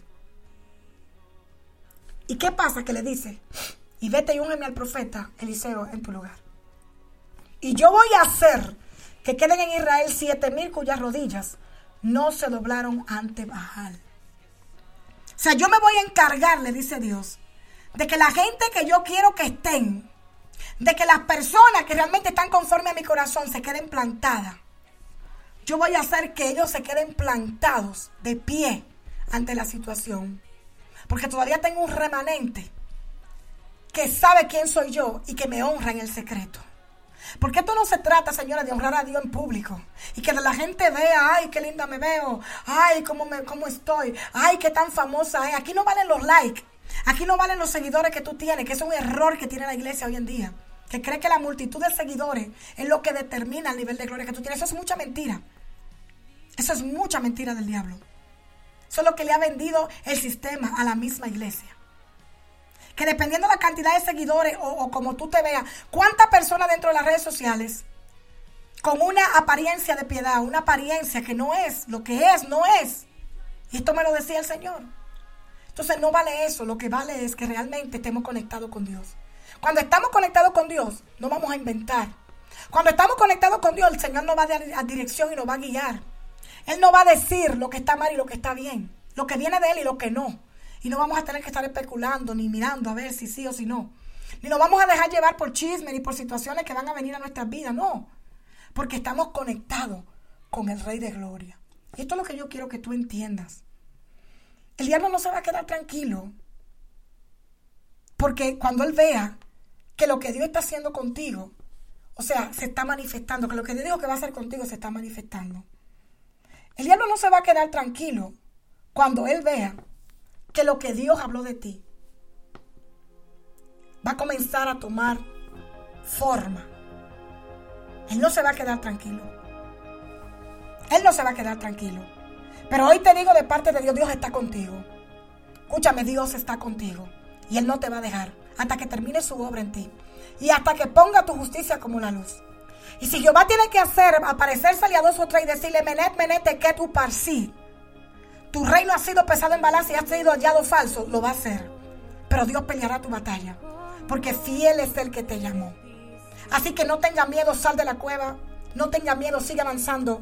¿Y qué pasa? Que le dice, y vete y úngeme al profeta Eliseo en tu lugar. Y yo voy a hacer que queden en Israel siete mil cuyas rodillas no se doblaron ante Baal. O sea, yo me voy a encargar, le dice Dios, de que la gente que yo quiero que estén, de que las personas que realmente están conforme a mi corazón se queden plantadas. Yo voy a hacer que ellos se queden plantados de pie ante la situación. Porque todavía tengo un remanente que sabe quién soy yo y que me honra en el secreto. Porque esto no se trata, señora, de honrar a Dios en público. Y que la gente vea, ay, qué linda me veo, ay, cómo, me, cómo estoy, ay, qué tan famosa. Aquí no valen los likes, aquí no valen los seguidores que tú tienes, que es un error que tiene la iglesia hoy en día. Que cree que la multitud de seguidores es lo que determina el nivel de gloria que tú tienes. Eso es mucha mentira. Eso es mucha mentira del diablo. Eso es lo que le ha vendido el sistema a la misma iglesia. Que dependiendo de la cantidad de seguidores o, o como tú te veas, cuántas personas dentro de las redes sociales con una apariencia de piedad, una apariencia que no es, lo que es, no es. Y esto me lo decía el Señor. Entonces no vale eso, lo que vale es que realmente estemos conectados con Dios. Cuando estamos conectados con Dios, no vamos a inventar. Cuando estamos conectados con Dios, el Señor nos va a dar dirección y nos va a guiar. Él no va a decir lo que está mal y lo que está bien, lo que viene de Él y lo que no. Y no vamos a tener que estar especulando ni mirando a ver si sí o si no. Ni nos vamos a dejar llevar por chisme ni por situaciones que van a venir a nuestras vidas, no. Porque estamos conectados con el Rey de Gloria. Y esto es lo que yo quiero que tú entiendas. El diablo no se va a quedar tranquilo. Porque cuando él vea que lo que Dios está haciendo contigo, o sea, se está manifestando, que lo que Dios dijo que va a hacer contigo se está manifestando. El diablo no se va a quedar tranquilo cuando él vea que lo que Dios habló de ti va a comenzar a tomar forma. Él no se va a quedar tranquilo. Él no se va a quedar tranquilo. Pero hoy te digo de parte de Dios, Dios está contigo. Escúchame, Dios está contigo. Y Él no te va a dejar hasta que termine su obra en ti. Y hasta que ponga tu justicia como la luz. Y si Jehová tiene que hacer aparecerse a dos o tres y decirle, Menet, Menet, que tu parsi. tu reino ha sido pesado en balanza y ha sido hallado falso, lo va a hacer. Pero Dios peleará tu batalla, porque fiel es el que te llamó. Así que no tenga miedo, sal de la cueva, no tenga miedo, sigue avanzando,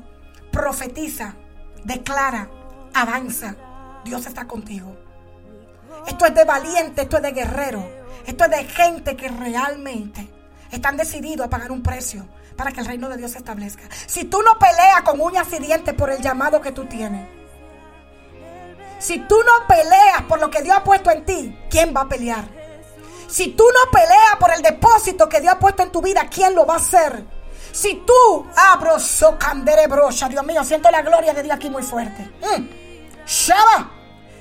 profetiza, declara, avanza. Dios está contigo. Esto es de valiente, esto es de guerrero, esto es de gente que realmente están decididos a pagar un precio para que el reino de Dios se establezca. Si tú no peleas con uñas y dientes por el llamado que tú tienes, si tú no peleas por lo que Dios ha puesto en ti, ¿quién va a pelear? Si tú no peleas por el depósito que Dios ha puesto en tu vida, ¿quién lo va a hacer? Si tú abro candere brocha, Dios mío, siento la gloria de Dios aquí muy fuerte. Mm.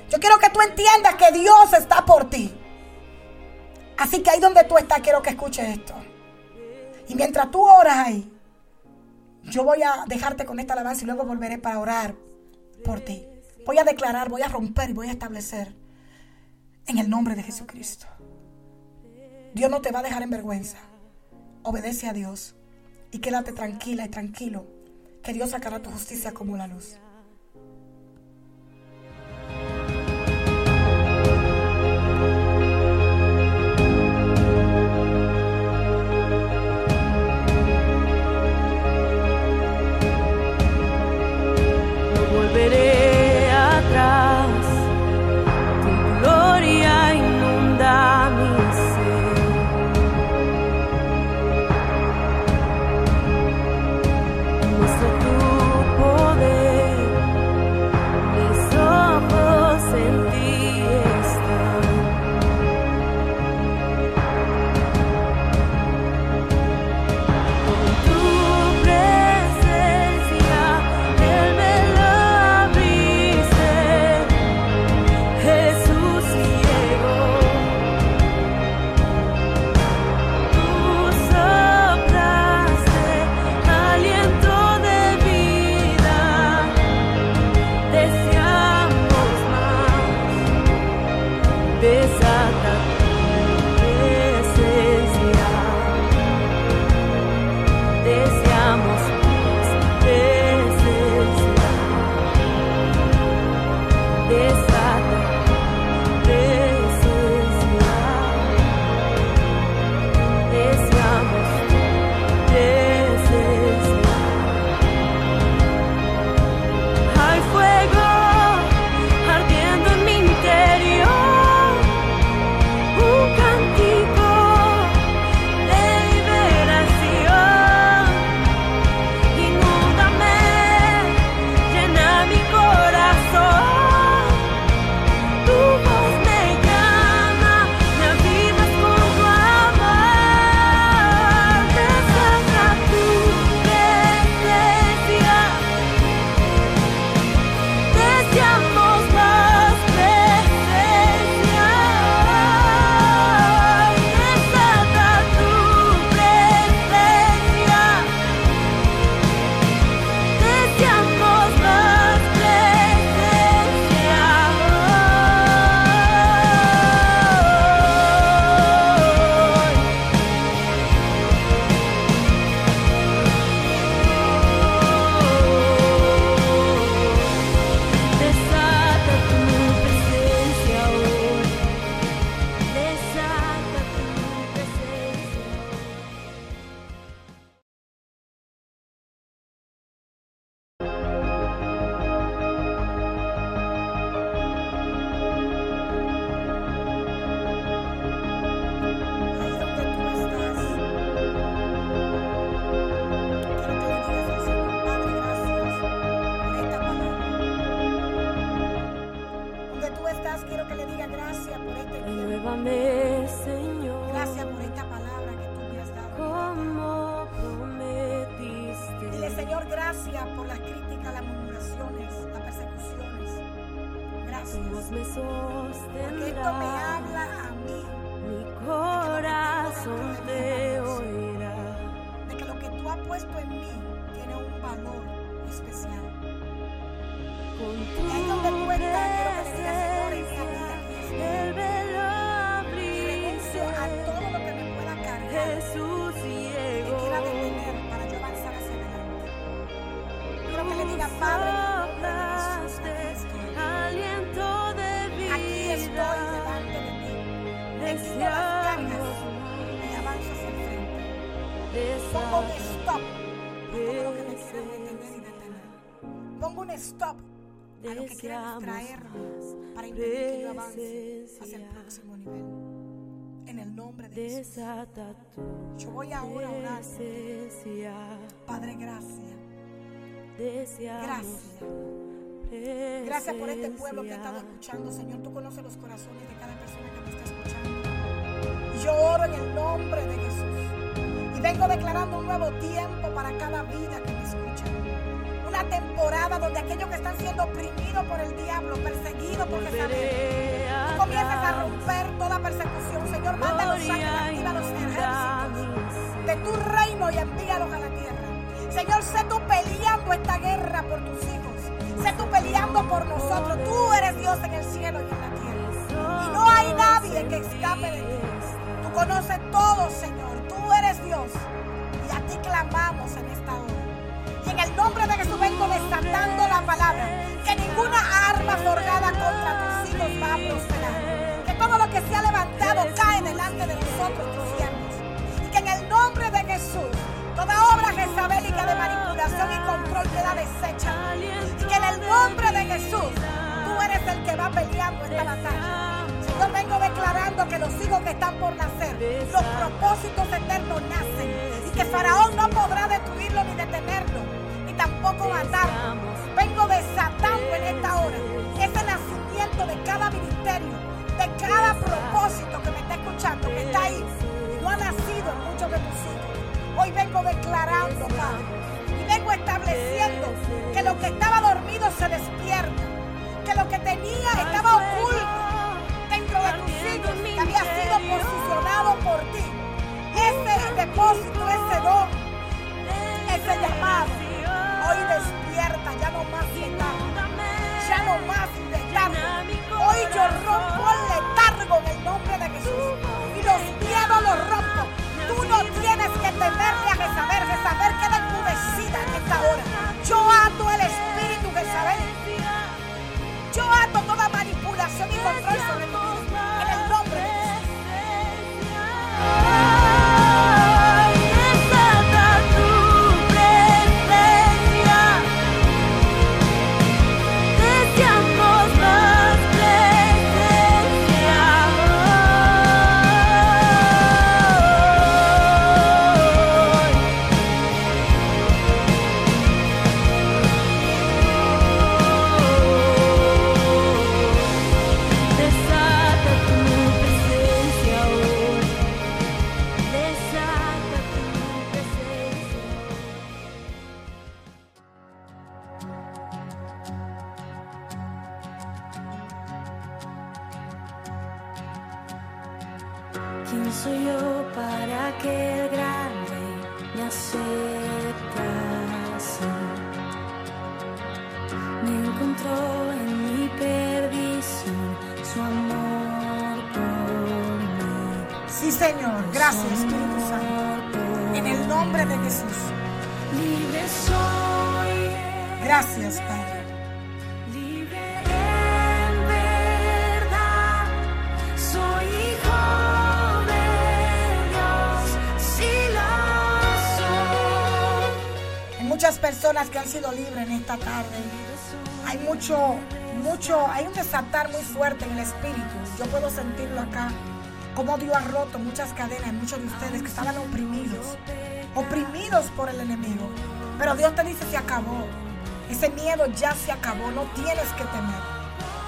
Yo quiero que tú entiendas que Dios está por ti. Así que ahí donde tú estás, quiero que escuches esto. Y mientras tú oras ahí, yo voy a dejarte con esta alabanza y luego volveré para orar por ti. Voy a declarar, voy a romper y voy a establecer en el nombre de Jesucristo. Dios no te va a dejar en vergüenza. Obedece a Dios y quédate tranquila y tranquilo, que Dios sacará tu justicia como la luz. Avance hacia el próximo nivel. En el nombre de Jesús. Yo voy ahora a orar. Padre, gracias. Gracias. Gracias por este pueblo que ha estado escuchando, Señor. Tú conoces los corazones de cada persona que me está escuchando. Y yo oro en el nombre de Jesús. Y vengo declarando un nuevo tiempo para cada vida que me escucha. Una temporada donde aquellos que están siendo oprimidos por el diablo, perseguidos por Jezabel, tú comienzas a romper toda persecución. Señor, manda los ángeles, activa los ejércitos de tu reino y envíalos a la tierra. Señor, sé tú peleando esta guerra por tus hijos. Sé tú peleando por nosotros. Tú eres Dios en el cielo y en la tierra. Y no hay nadie que escape de ti. Tú conoces todo, Señor. Tú eres Dios. Y a ti clamamos en esta palabra. Que ninguna arma forjada contra tus hijos va a prosperar. Que todo lo que se ha levantado cae delante de nosotros, tus siervos. Y que en el nombre de Jesús toda obra jezabélica de manipulación y control queda deshecha. Y que en el nombre de Jesús tú eres el que va peleando esta batalla. Yo vengo declarando que los hijos que están por nacer, los propósitos eternos nacen. Y que Faraón no podrá destruirlo ni detenerlo, tampoco matarlo. Vengo desatando en esta hora ese nacimiento de cada ministerio, de cada propósito que me está escuchando, que está ahí. No ha nacido en muchos de tus hijos. Hoy vengo declarando, Padre, y vengo estableciendo que lo que estaba dormido se despierta, que lo que tenía estaba oculto dentro de tus hijos, que había sido posicionado por ti. Ese depósito, ese don, ese llamado, hoy despierta, ya no más letargo, ya no más letargo. Hoy yo rompo el letargo en el nombre de Jesús y los miedos los rompo. Tú no tienes que temerle a Jezabel. Jezabel queda enmudecida en esta hora. Yo ato el espíritu Jezabel. Yo ato toda manipulación y control sobre tu personas que han sido libres en esta tarde. Hay mucho, mucho, hay un desatar muy fuerte en el espíritu. Yo puedo sentirlo acá. Como Dios ha roto muchas cadenas, muchos de ustedes que estaban oprimidos, oprimidos por el enemigo. Pero Dios te dice, se acabó. Ese miedo ya se acabó, no tienes que temer.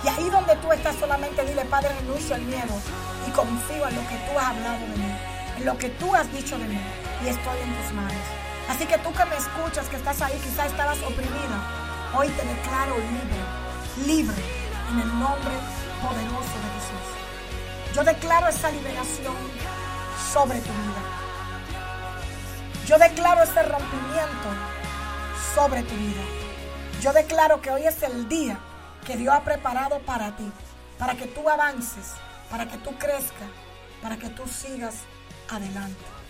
Y ahí donde tú estás solamente dile, Padre, renuncio al miedo y confío en lo que tú has hablado de mí, en lo que tú has dicho de mí y estoy en tus manos. Así que tú que me escuchas, que estás ahí, quizás estabas oprimida, hoy te declaro libre, libre en el nombre poderoso de Jesús. Yo declaro esa liberación sobre tu vida. Yo declaro ese rompimiento sobre tu vida. Yo declaro que hoy es el día que Dios ha preparado para ti, para que tú avances, para que tú crezcas, para que tú sigas adelante.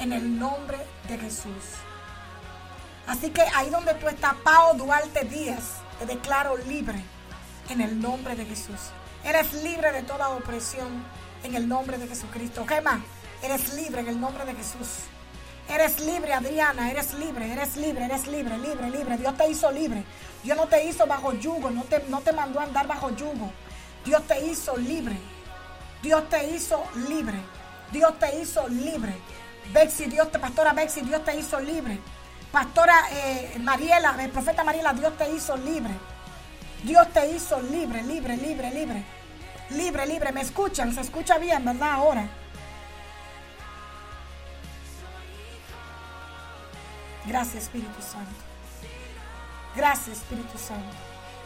En el nombre de Jesús. Así que ahí donde tú estás, Pao Duarte Díaz, te declaro libre en el nombre de Jesús. Eres libre de toda opresión en el nombre de Jesucristo. ¿Qué más? Eres libre en el nombre de Jesús. Eres libre, Adriana, eres libre, eres libre, eres libre, libre, libre. Dios te hizo libre. Dios no te hizo bajo yugo, no te, no te mandó a andar bajo yugo. Dios te hizo libre. Dios te hizo libre. Dios te hizo libre. Bexi, Dios te, pastora Bexi, Dios te hizo libre. Pastora eh, Mariela, el profeta Mariela, Dios te hizo libre. Dios te hizo libre, libre, libre, libre. Libre, libre. ¿Me escuchan? Se escucha bien, ¿verdad? Ahora. Gracias, Espíritu Santo. Gracias, Espíritu Santo.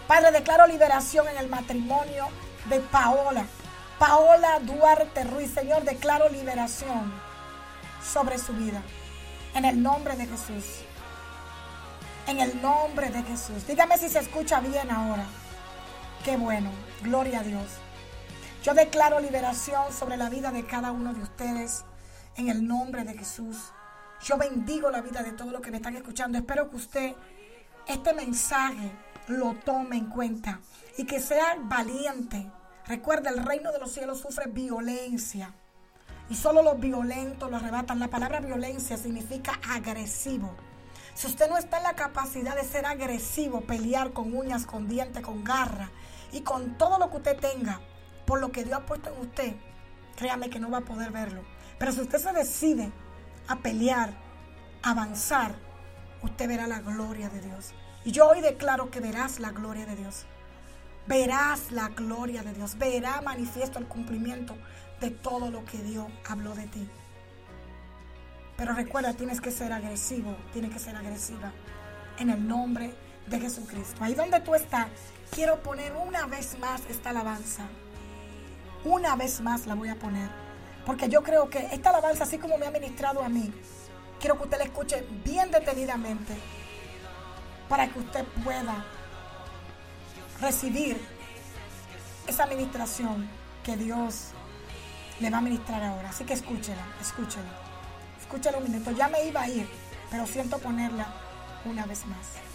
Padre, declaro liberación en el matrimonio de Paola. Paola Duarte Ruiz, Señor, declaro liberación sobre su vida. En el nombre de Jesús. En el nombre de Jesús. Dígame si se escucha bien ahora. Qué bueno. Gloria a Dios. Yo declaro liberación sobre la vida de cada uno de ustedes. En el nombre de Jesús. Yo bendigo la vida de todos los que me están escuchando. Espero que usted este mensaje lo tome en cuenta y que sea valiente. Recuerda, el reino de los cielos sufre violencia. Solo los violentos lo arrebatan. La palabra violencia significa agresivo. Si usted no está en la capacidad de ser agresivo, pelear con uñas, con dientes, con garra y con todo lo que usted tenga, por lo que Dios ha puesto en usted, créame que no va a poder verlo. Pero si usted se decide a pelear, avanzar, usted verá la gloria de Dios. Y yo hoy declaro que verás la gloria de Dios. Verás la gloria de Dios. Verá manifiesto el cumplimiento de todo lo que Dios habló de ti. Pero recuerda, tienes que ser agresivo, tienes que ser agresiva. En el nombre de Jesucristo. Ahí donde tú estás, quiero poner una vez más esta alabanza. Una vez más la voy a poner. Porque yo creo que esta alabanza, así como me ha ministrado a mí, quiero que usted la escuche bien detenidamente. Para que usted pueda recibir esa administración que Dios le va a ministrar ahora. Así que escúchela, escúchela. Escúchela un minuto. Ya me iba a ir, pero siento ponerla una vez más.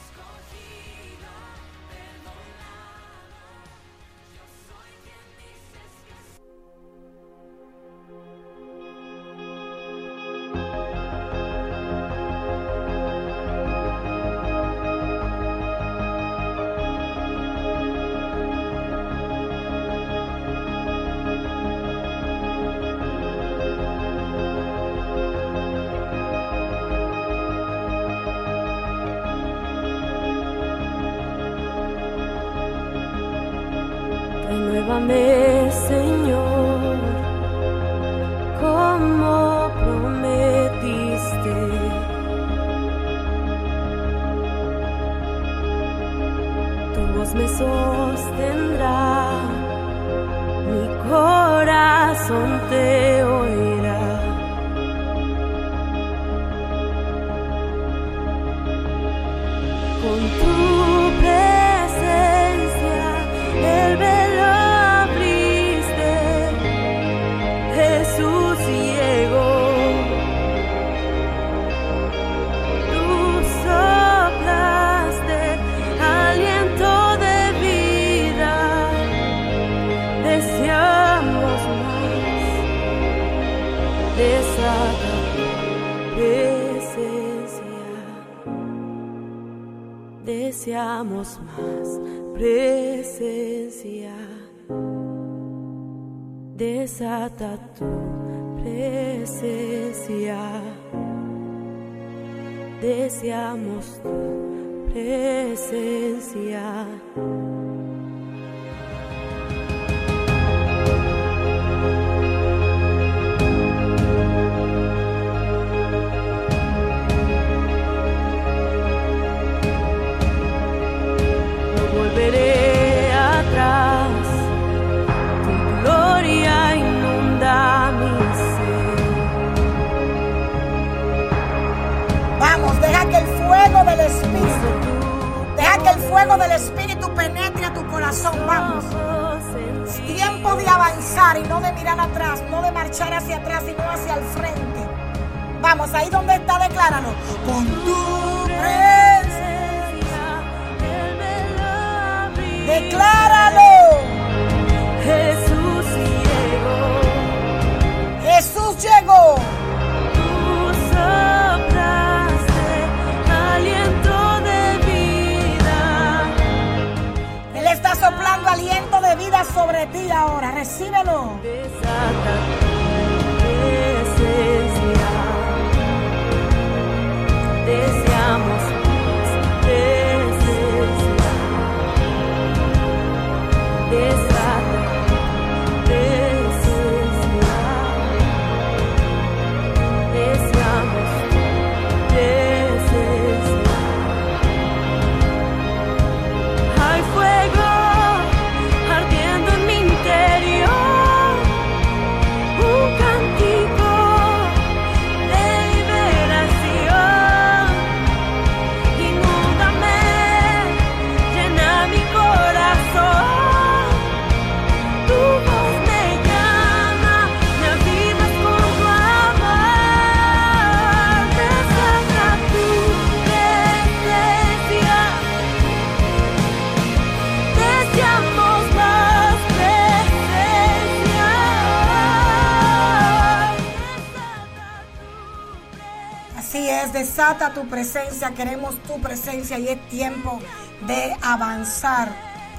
Desata tu presencia, queremos tu presencia y es tiempo de avanzar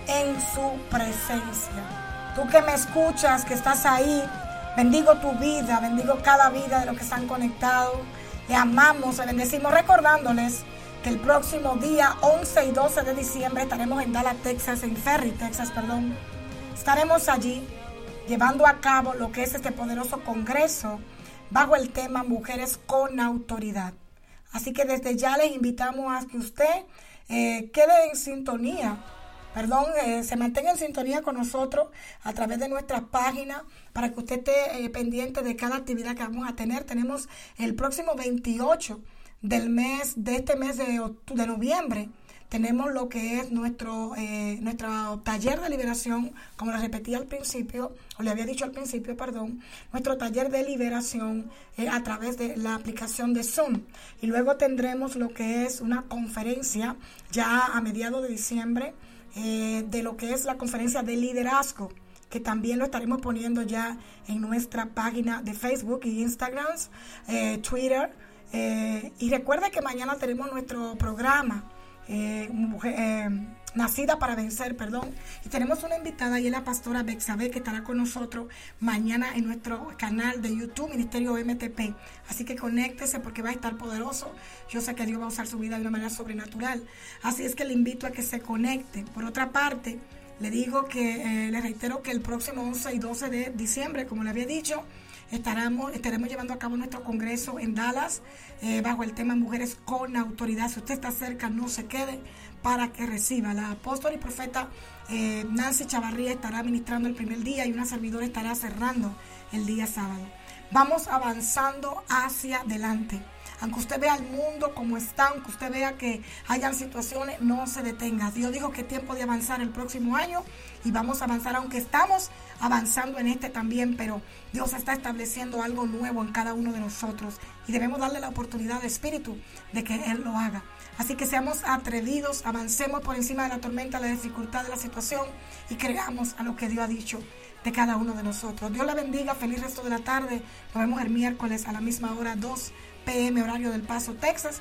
en su presencia. Tú que me escuchas, que estás ahí, bendigo tu vida, bendigo cada vida de los que están conectados. Le amamos, le bendecimos, recordándoles que el próximo día 11 y 12 de diciembre estaremos en Dallas, Texas, en Ferry, Texas, perdón. Estaremos allí llevando a cabo lo que es este poderoso congreso bajo el tema Mujeres con Autoridad. Así que desde ya les invitamos a que usted eh, quede en sintonía, perdón, eh, se mantenga en sintonía con nosotros a través de nuestra página para que usted esté eh, pendiente de cada actividad que vamos a tener. Tenemos el próximo 28 del mes, de este mes de noviembre, tenemos lo que es nuestro, eh, nuestro taller de liberación, como le repetí al principio, o le había dicho al principio, perdón, nuestro taller de liberación eh, a través de la aplicación de Zoom. Y luego tendremos lo que es una conferencia ya a mediados de diciembre eh, de lo que es la conferencia de liderazgo que también lo estaremos poniendo ya en nuestra página de Facebook y Instagram, eh, Twitter. y recuerda que mañana tenemos nuestro programa, eh, Mujer- eh, Nacida para Vencer, perdón. Y tenemos una invitada y es la pastora Bexabe que estará con nosotros mañana en nuestro canal de YouTube, Ministerio MTP. Así que conéctese porque va a estar poderoso. Yo sé que Dios va a usar su vida de una manera sobrenatural. Así es que le invito a que se conecte. Por otra parte, le digo que, eh, le reitero que el próximo 11 y 12 de diciembre, como le había dicho, estaremos, estaremos llevando a cabo nuestro congreso en Dallas eh, bajo el tema Mujeres con Autoridad. Si usted está cerca, no se quede para que reciba. La apóstol y profeta eh, Nancy Chavarría estará ministrando el primer día y una servidora estará cerrando el día sábado. Vamos avanzando hacia adelante. Aunque usted vea el mundo como está, aunque usted vea que hayan situaciones, no se detenga. Dios dijo que es tiempo de avanzar el próximo año y vamos a avanzar, aunque estamos avanzando en este también, pero Dios está estableciendo algo nuevo en cada uno de nosotros y debemos darle la oportunidad al Espíritu de que Él lo haga. Así que seamos atrevidos, avancemos por encima de la tormenta, la dificultad de la situación y creamos a lo que Dios ha dicho de cada uno de nosotros. Dios la bendiga, feliz resto de la tarde. Nos vemos el miércoles a la misma hora, 2 horario del Paso, Texas.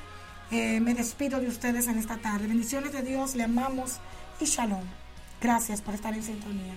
Eh, me despido de ustedes en esta tarde. Bendiciones de Dios, le amamos y shalom. Gracias por estar en sintonía.